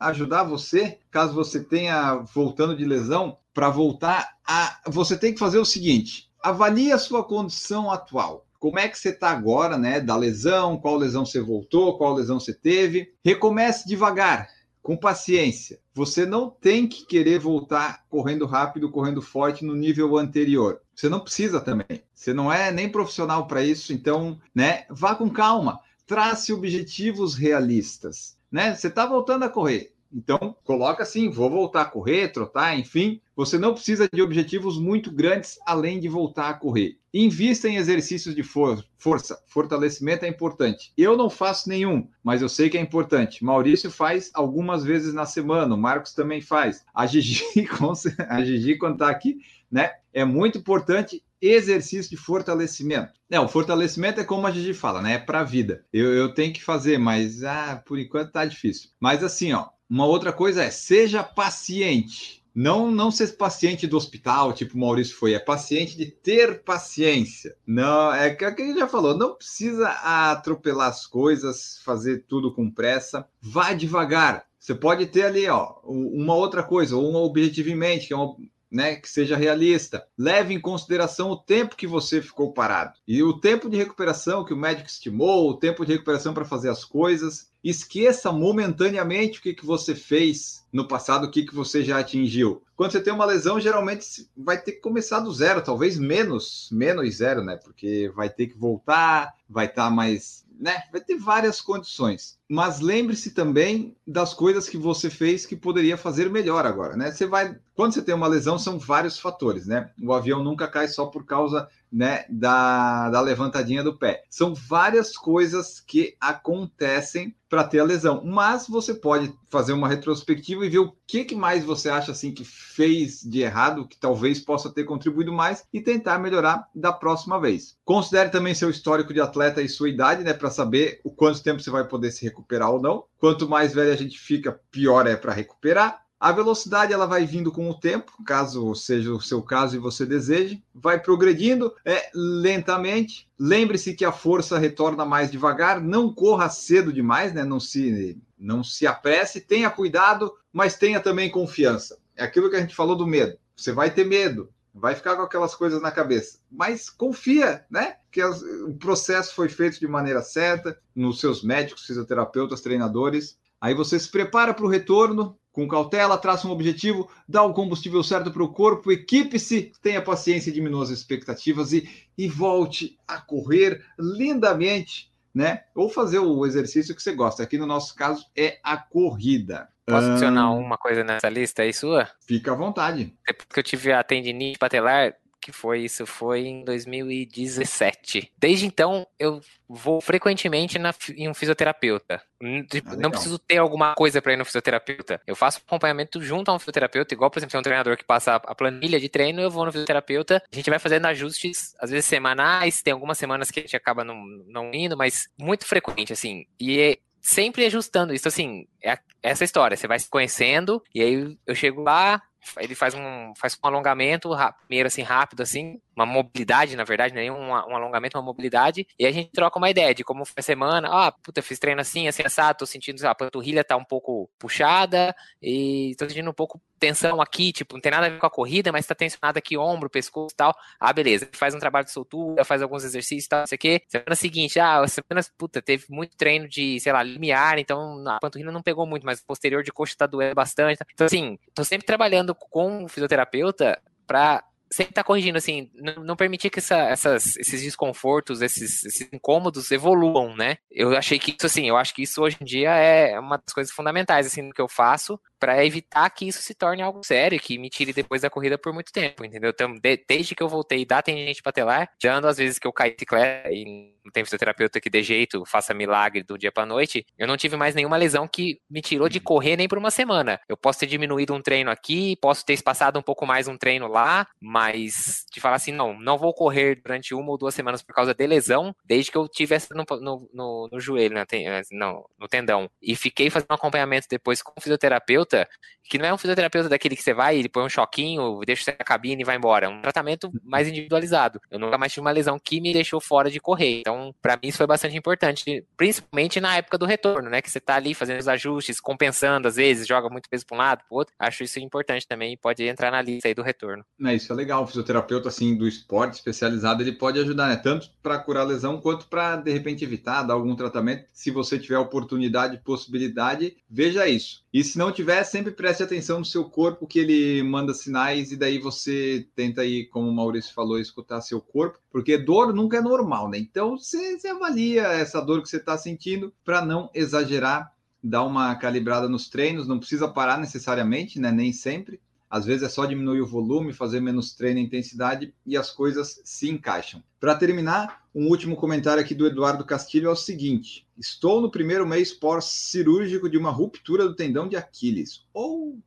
ajudar você, caso você tenha voltando de lesão, para voltar a. Você tem que fazer o seguinte: avalie a sua condição atual. Como é que você está agora, né? Da lesão, qual lesão você voltou, qual lesão você teve. Recomece devagar, com paciência. Você não tem que querer voltar correndo rápido, correndo forte no nível anterior. Você não precisa também. Você não é nem profissional para isso, então, né? Vá com calma. Trace objetivos realistas, né? Você está voltando a correr. Então, coloca assim, vou voltar a correr, trotar, enfim. Você não precisa de objetivos muito grandes além de voltar a correr. Invista em exercícios de for força. Fortalecimento é importante. Eu não faço nenhum, mas eu sei que é importante. Maurício faz algumas vezes na semana, o Marcos também faz. A Gigi, [laughs] a Gigi quando está aqui, né? É muito importante exercício de fortalecimento. É, o fortalecimento é como a gente fala, né? É para a vida. Eu, eu tenho que fazer, mas ah, por enquanto tá difícil. Mas assim, ó, uma outra coisa é seja paciente. Não, não ser paciente do hospital, tipo o Maurício foi, é paciente de ter paciência. Não, é que a gente já falou, não precisa atropelar as coisas, fazer tudo com pressa. Vá devagar. Você pode ter ali, ó, uma outra coisa, ou um objetivo em mente, que é uma, né, que seja realista. Leve em consideração o tempo que você ficou parado. E o tempo de recuperação que o médico estimou, o tempo de recuperação para fazer as coisas. Esqueça momentaneamente o que, que você fez no passado, o que, que você já atingiu. Quando você tem uma lesão, geralmente vai ter que começar do zero, talvez menos, menos zero, né? Porque vai ter que voltar, vai estar tá mais né? Vai ter várias condições. Mas lembre-se também das coisas que você fez que poderia fazer melhor agora, né? Você vai, quando você tem uma lesão, são vários fatores, né? O avião nunca cai só por causa né, da, da levantadinha do pé. São várias coisas que acontecem para ter a lesão, mas você pode fazer uma retrospectiva e ver o que, que mais você acha assim que fez de errado, que talvez possa ter contribuído mais e tentar melhorar da próxima vez. Considere também seu histórico de atleta e sua idade, né, para saber o quanto tempo você vai poder se recuperar ou não. Quanto mais velho a gente fica, pior é para recuperar. A velocidade ela vai vindo com o tempo, caso seja o seu caso e você deseje, vai progredindo é, lentamente. Lembre-se que a força retorna mais devagar, não corra cedo demais, né? não, se, não se apresse, tenha cuidado, mas tenha também confiança. É aquilo que a gente falou do medo. Você vai ter medo, vai ficar com aquelas coisas na cabeça, mas confia, né? Que as, o processo foi feito de maneira certa, nos seus médicos, fisioterapeutas, treinadores. Aí você se prepara para o retorno, com cautela, traça um objetivo, dá o combustível certo para o corpo, equipe-se, tenha paciência, diminua as expectativas e, e volte a correr lindamente, né? Ou fazer o exercício que você gosta. Aqui no nosso caso é a corrida. Posso adicionar uma coisa nessa lista aí sua? Fica à vontade. Depois que eu tive a tendinite patelar, que foi isso? Foi em 2017. Desde então, eu vou frequentemente na, em um fisioterapeuta. Ah, não preciso ter alguma coisa para ir no fisioterapeuta. Eu faço acompanhamento junto a um fisioterapeuta, igual, por exemplo, é um treinador que passa a planilha de treino, eu vou no fisioterapeuta. A gente vai fazendo ajustes, às vezes semanais, tem algumas semanas que a gente acaba não, não indo, mas muito frequente, assim. E é sempre ajustando isso, assim, é essa história. Você vai se conhecendo, e aí eu chego lá, ele faz um, faz um alongamento, primeiro assim, rápido, assim, uma mobilidade, na verdade, nem um, um alongamento, uma mobilidade, e a gente troca uma ideia de como foi a semana, ah, puta, fiz treino assim, assim, assado, tô sentindo, a panturrilha tá um pouco puxada, e tô sentindo um pouco tensão aqui, tipo, não tem nada a ver com a corrida, mas tá tensionado aqui, ombro, pescoço e tal, ah, beleza, faz um trabalho de soltura, faz alguns exercícios e tal, não sei o quê, semana seguinte, ah, semana, puta, teve muito treino de, sei lá, limiar, então a panturrilha não pegou muito, mas o posterior de coxa tá doendo bastante, então assim, tô sempre trabalhando com o fisioterapeuta para sempre tá corrigindo, assim, não, não permitir que essa, essas, esses desconfortos, esses, esses, incômodos evoluam, né? Eu achei que isso, assim, eu acho que isso hoje em dia é uma das coisas fundamentais, assim, do que eu faço para evitar que isso se torne algo sério, que me tire depois da corrida por muito tempo, entendeu? Então, de, desde que eu voltei da tendinite patelar, já ando às vezes que eu caí de bicicleta e não tem fisioterapeuta que dê jeito, faça milagre do dia para noite, eu não tive mais nenhuma lesão que me tirou de correr nem por uma semana. Eu posso ter diminuído um treino aqui, posso ter espaçado um pouco mais um treino lá, mas de falar assim, não, não vou correr durante uma ou duas semanas por causa de lesão, desde que eu tive essa no, no, no, no joelho, né, no, no tendão. E fiquei fazendo acompanhamento depois com o fisioterapeuta fisioterapeuta que não é um fisioterapeuta daquele que você vai, ele põe um choquinho, deixa você na cabine e vai embora. É um tratamento mais individualizado. Eu nunca mais tive uma lesão que me deixou fora de correr. Então, para mim, isso foi bastante importante, principalmente na época do retorno, né? Que você tá ali fazendo os ajustes, compensando, às vezes, joga muito peso para um lado, pro outro. Acho isso importante também, pode entrar na lista aí do retorno. É, isso é legal. O fisioterapeuta, assim, do esporte especializado, ele pode ajudar, né? Tanto para curar a lesão, quanto para, de repente, evitar, dar algum tratamento. Se você tiver oportunidade, possibilidade, veja isso. E se não tiver, sempre preste atenção no seu corpo, que ele manda sinais, e daí você tenta aí, como o Maurício falou, escutar seu corpo, porque dor nunca é normal, né? Então você, você avalia essa dor que você está sentindo para não exagerar, dar uma calibrada nos treinos, não precisa parar necessariamente, né? Nem sempre. Às vezes é só diminuir o volume, fazer menos treino e intensidade e as coisas se encaixam. Para terminar, um último comentário aqui do Eduardo Castilho é o seguinte: Estou no primeiro mês pós-cirúrgico de uma ruptura do tendão de Aquiles. Ou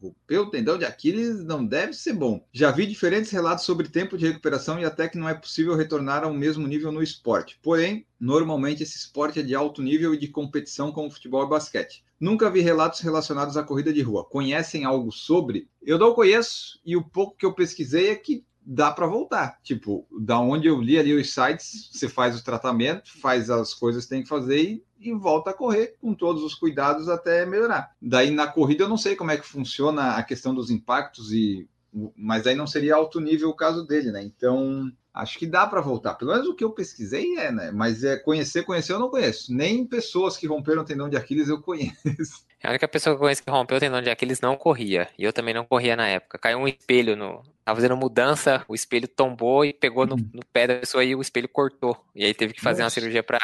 romper o tendão de Aquiles não deve ser bom. Já vi diferentes relatos sobre tempo de recuperação e até que não é possível retornar ao mesmo nível no esporte. Porém, normalmente esse esporte é de alto nível e de competição como futebol e basquete. Nunca vi relatos relacionados à corrida de rua. Conhecem algo sobre? Eu não conheço e o pouco que eu pesquisei é que dá para voltar. Tipo, da onde eu li ali os sites, você faz o tratamento, faz as coisas que tem que fazer e, e, volta a correr com todos os cuidados até melhorar. Daí na corrida eu não sei como é que funciona a questão dos impactos e mas aí não seria alto nível o caso dele, né? Então, acho que dá para voltar. Pelo menos o que eu pesquisei é, né? Mas é conhecer, conhecer eu não conheço. Nem pessoas que romperam o tendão de Aquiles eu conheço. [laughs] A única pessoa que eu conheço que rompeu o tendão de Aquiles não corria. E eu também não corria na época. Caiu um espelho no. Tava fazendo mudança, o espelho tombou e pegou no, uhum. no pé da pessoa e o espelho cortou. E aí teve que fazer Nossa. uma cirurgia para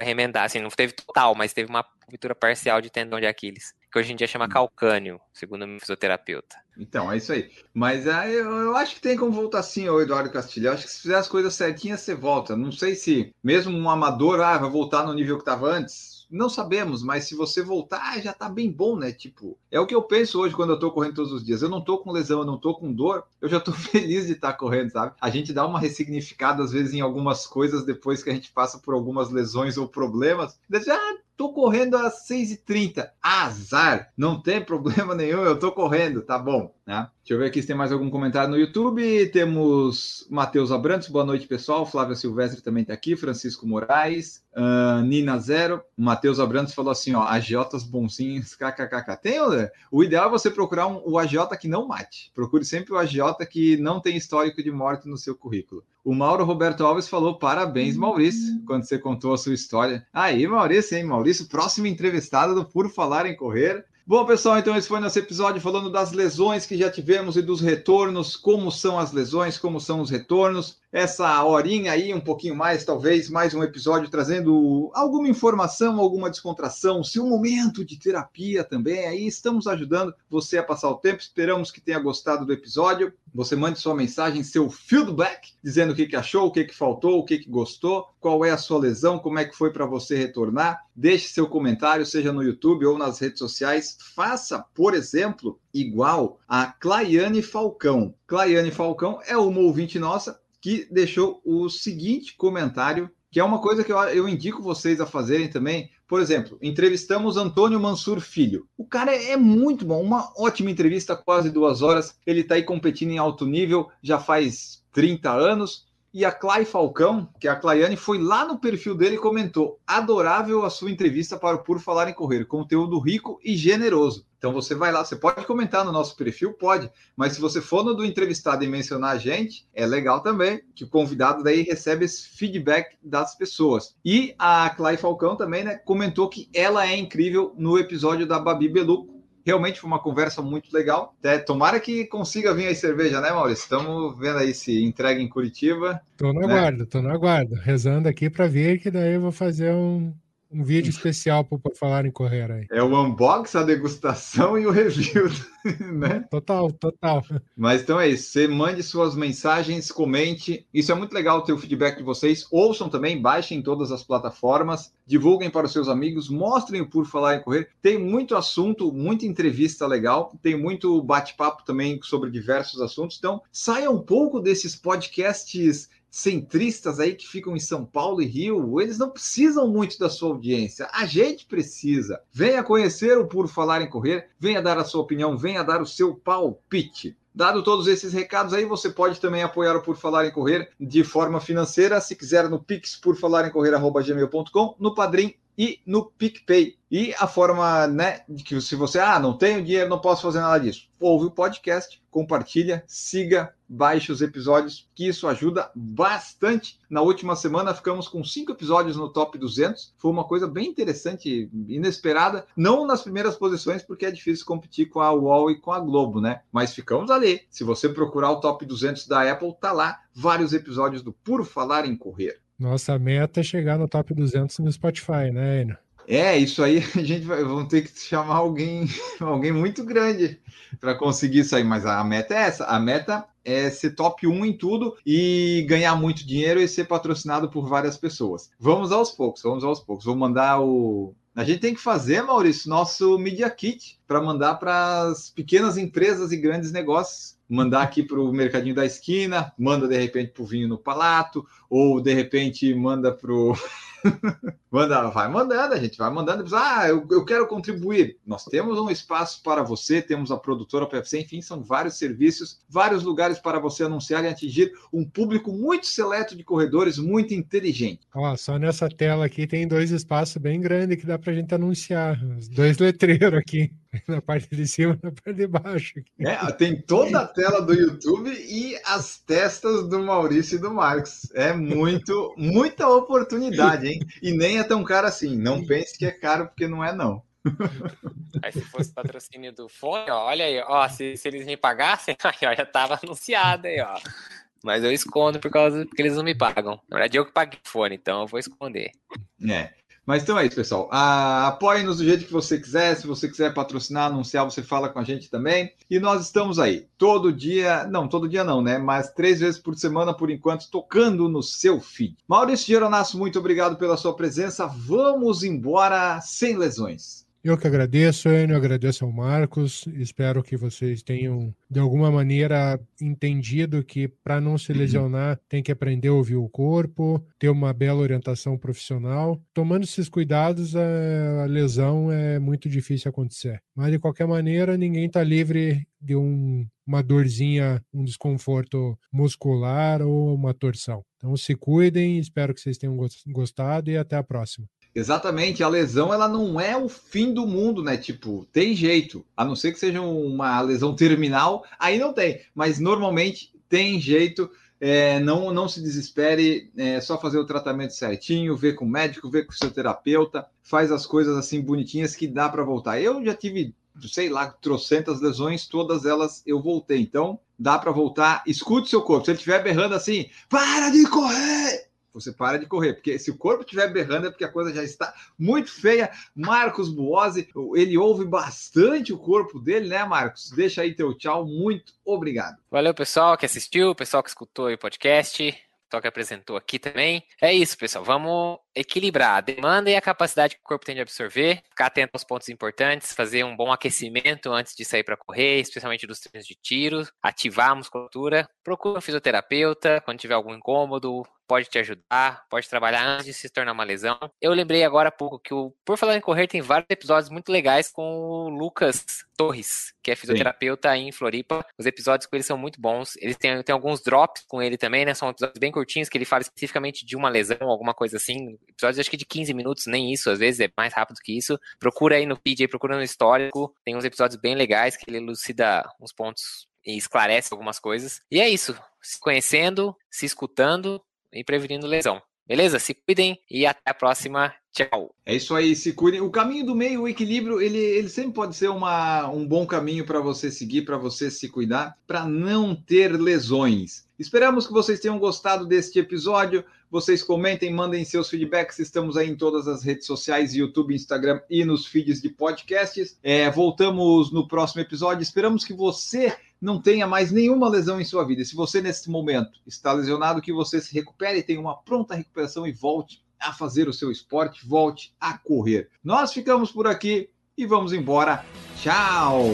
remendar. Assim, não teve total, mas teve uma ruptura parcial de tendão de Aquiles. Que hoje em dia chama hum. calcânio, segundo o fisioterapeuta. Então, é isso aí. Mas é, eu, eu, acho que tem como voltar sim, o Eduardo Castilho. Eu acho que se fizer as coisas certinhas, você volta. Não sei se, mesmo um amador, ah, vai voltar no nível que estava antes não sabemos, mas se você voltar, já tá bem bom, né? Tipo, é o que eu penso hoje quando eu tô correndo todos os dias. Eu não tô com lesão, eu não tô com dor, eu já tô [laughs] feliz de estar tá correndo, sabe? A gente dá uma ressignificada às vezes em algumas coisas depois que a gente passa por algumas lesões ou problemas. Ah, tô correndo às 6h30. Azar, não tem problema nenhum, eu tô correndo, tá bom, né? Deixa eu ver aqui se tem mais algum comentário no YouTube. Temos Matheus Abrantes, boa noite, pessoal. Flávia Silvestre também está aqui. Francisco Moraes, uh, Nina Zero. Matheus Abrantes falou assim: ó, agiotas bonzinhos, kkkk. Tem, né? o ideal é você procurar um, o agiota que não mate. Procure sempre o agiota que não tem histórico de morte no seu currículo. O Mauro Roberto Alves falou: parabéns, Maurício, quando você contou a sua história. Aí, Maurício, hein, Maurício, próximo entrevistado do Por Falar em Correr. Bom, pessoal, então esse foi nosso episódio falando das lesões que já tivemos e dos retornos, como são as lesões, como são os retornos essa horinha aí, um pouquinho mais, talvez, mais um episódio trazendo alguma informação, alguma descontração, seu momento de terapia também. Aí estamos ajudando você a passar o tempo. Esperamos que tenha gostado do episódio. Você mande sua mensagem, seu feedback, dizendo o que, que achou, o que, que faltou, o que, que gostou, qual é a sua lesão, como é que foi para você retornar. Deixe seu comentário, seja no YouTube ou nas redes sociais. Faça, por exemplo, igual a Claiane Falcão. Claiane Falcão é uma ouvinte nossa que deixou o seguinte comentário, que é uma coisa que eu, eu indico vocês a fazerem também. Por exemplo, entrevistamos Antônio Mansur Filho. O cara é muito bom, uma ótima entrevista, quase duas horas. Ele está aí competindo em alto nível já faz 30 anos. E a Clay Falcão, que é a Claiane, foi lá no perfil dele e comentou: adorável a sua entrevista para o Por Falar em Correr, conteúdo rico e generoso. Então você vai lá, você pode comentar no nosso perfil, pode, mas se você for no do entrevistado e mencionar a gente, é legal também, que o convidado daí recebe esse feedback das pessoas. E a Clay Falcão também, né, comentou que ela é incrível no episódio da Babi Beluco, realmente foi uma conversa muito legal. É, tomara que consiga vir aí cerveja, né, Maurício? Estamos vendo aí se entrega em Curitiba. Tô na né? guarda, tô na guarda, rezando aqui para ver que daí eu vou fazer um, um vídeo especial para falar em correr aí. É o unboxing, a degustação e o review, [laughs] né? Total, total. Mas então é isso. Você mande suas mensagens, comente. Isso é muito legal ter o feedback de vocês. Ouçam também, baixem todas as plataformas, divulguem para os seus amigos, mostrem o Por Falar em Correr. Tem muito assunto, muita entrevista legal, tem muito bate-papo também sobre diversos assuntos. Então, saia um pouco desses podcasts centristas aí que ficam em São Paulo e Rio, eles não precisam muito da sua audiência. A gente precisa. Venha conhecer o Por Falar em Correr, venha dar a sua opinião, venha dar o seu palpite. Dado todos esses recados aí, você pode também apoiar o Por Falar em Correr de forma financeira, se quiser no pix por falar em correr@gmail.com, no Padrim e no PicPay. E a forma, né, de que se você, ah, não tenho dinheiro, não posso fazer nada disso. Ouve o podcast, compartilha, siga, baixe os episódios, que isso ajuda bastante. Na última semana ficamos com cinco episódios no top 200. Foi uma coisa bem interessante, inesperada. Não nas primeiras posições, porque é difícil competir com a UOL e com a Globo, né? Mas ficamos ali. Se você procurar o top 200 da Apple, tá lá vários episódios do Por Falar em Correr. Nossa meta é chegar no top 200 no Spotify, né, Aina? É, isso aí [laughs] a gente vai vamos ter que chamar alguém, [laughs] alguém muito grande para conseguir isso aí, mas a meta é essa, a meta é ser top 1 em tudo e ganhar muito dinheiro e ser patrocinado por várias pessoas. Vamos aos poucos, vamos aos poucos. Vou mandar o A gente tem que fazer, Maurício, nosso Media Kit para mandar para as pequenas empresas e grandes negócios. Mandar aqui para o mercadinho da esquina, manda de repente para o vinho no palato, ou de repente manda para o. [laughs] [laughs] Manda, vai mandando, a gente vai mandando. Ah, eu, eu quero contribuir. Nós temos um espaço para você, temos a produtora PFC, enfim, são vários serviços, vários lugares para você anunciar e atingir um público muito seleto de corredores, muito inteligente. Ó, só nessa tela aqui tem dois espaços bem grandes que dá para a gente anunciar. Os dois letreiros aqui. [laughs] Na parte de cima na parte de baixo. É, tem toda a tela do YouTube e as testas do Maurício e do Marcos. É muito, muita oportunidade, hein? E nem é tão caro assim. Não pense que é caro, porque não é, não. Aí se fosse patrocínio do fone, ó, olha aí, ó, se, se eles me pagassem, [laughs] aí, ó, já tava anunciado aí, ó. Mas eu escondo por causa porque eles não me pagam. Na verdade, eu que paguei o fone, então eu vou esconder. É. Mas então é isso, pessoal. Ah, Apoie-nos do jeito que você quiser. Se você quiser patrocinar, anunciar, você fala com a gente também. E nós estamos aí todo dia, não, todo dia não, né? Mas três vezes por semana, por enquanto, tocando no seu feed. Maurício Geronasso, muito obrigado pela sua presença. Vamos embora sem lesões. Eu que agradeço, Enio, agradeço ao Marcos. Espero que vocês tenham, de alguma maneira, entendido que para não se lesionar tem que aprender a ouvir o corpo, ter uma bela orientação profissional. Tomando esses cuidados, a lesão é muito difícil acontecer. Mas, de qualquer maneira, ninguém está livre de um, uma dorzinha, um desconforto muscular ou uma torção. Então, se cuidem, espero que vocês tenham gostado e até a próxima. Exatamente, a lesão ela não é o fim do mundo, né? Tipo, tem jeito, a não ser que seja uma lesão terminal, aí não tem, mas normalmente tem jeito. É, não, não se desespere, é só fazer o tratamento certinho, ver com o médico, ver com o seu terapeuta, faz as coisas assim bonitinhas que dá para voltar. Eu já tive, sei lá, trocentas lesões, todas elas eu voltei. Então, dá para voltar. Escute seu corpo. Se ele estiver berrando assim, para de correr! Você para de correr, porque se o corpo estiver berrando é porque a coisa já está muito feia. Marcos Buozzi, ele ouve bastante o corpo dele, né, Marcos? Deixa aí teu tchau, muito obrigado. Valeu, pessoal que assistiu, pessoal que escutou o podcast pessoal que apresentou aqui também. É isso, pessoal. Vamos equilibrar a demanda e a capacidade que o corpo tem de absorver, ficar atento aos pontos importantes, fazer um bom aquecimento antes de sair para correr, especialmente dos treinos de tiro, ativar a musculatura. Procura um fisioterapeuta quando tiver algum incômodo, pode te ajudar, pode trabalhar antes de se tornar uma lesão. Eu lembrei agora há pouco que o Por Falar em Correr tem vários episódios muito legais com o Lucas Torres, que é fisioterapeuta Sim. em Floripa. Os episódios com ele são muito bons. Eles têm, têm alguns drops com ele também, né? São episódios bem curtinhos que ele fala especificamente de uma lesão, alguma coisa assim. Episódios acho que de 15 minutos, nem isso, às vezes é mais rápido que isso. Procura aí no feed, procura no histórico. Tem uns episódios bem legais que ele elucida uns pontos e esclarece algumas coisas. E é isso. Se conhecendo, se escutando e prevenindo lesão. Beleza? Se cuidem e até a próxima. Tchau. É isso aí, se cuidem. O caminho do meio, o equilíbrio, ele, ele sempre pode ser uma, um bom caminho para você seguir, para você se cuidar, para não ter lesões. Esperamos que vocês tenham gostado deste episódio. Vocês comentem, mandem seus feedbacks. Estamos aí em todas as redes sociais, YouTube, Instagram e nos feeds de podcasts. É, voltamos no próximo episódio. Esperamos que você não tenha mais nenhuma lesão em sua vida. Se você, nesse momento, está lesionado, que você se recupere, tenha uma pronta recuperação e volte a fazer o seu esporte, volte a correr. Nós ficamos por aqui e vamos embora. Tchau!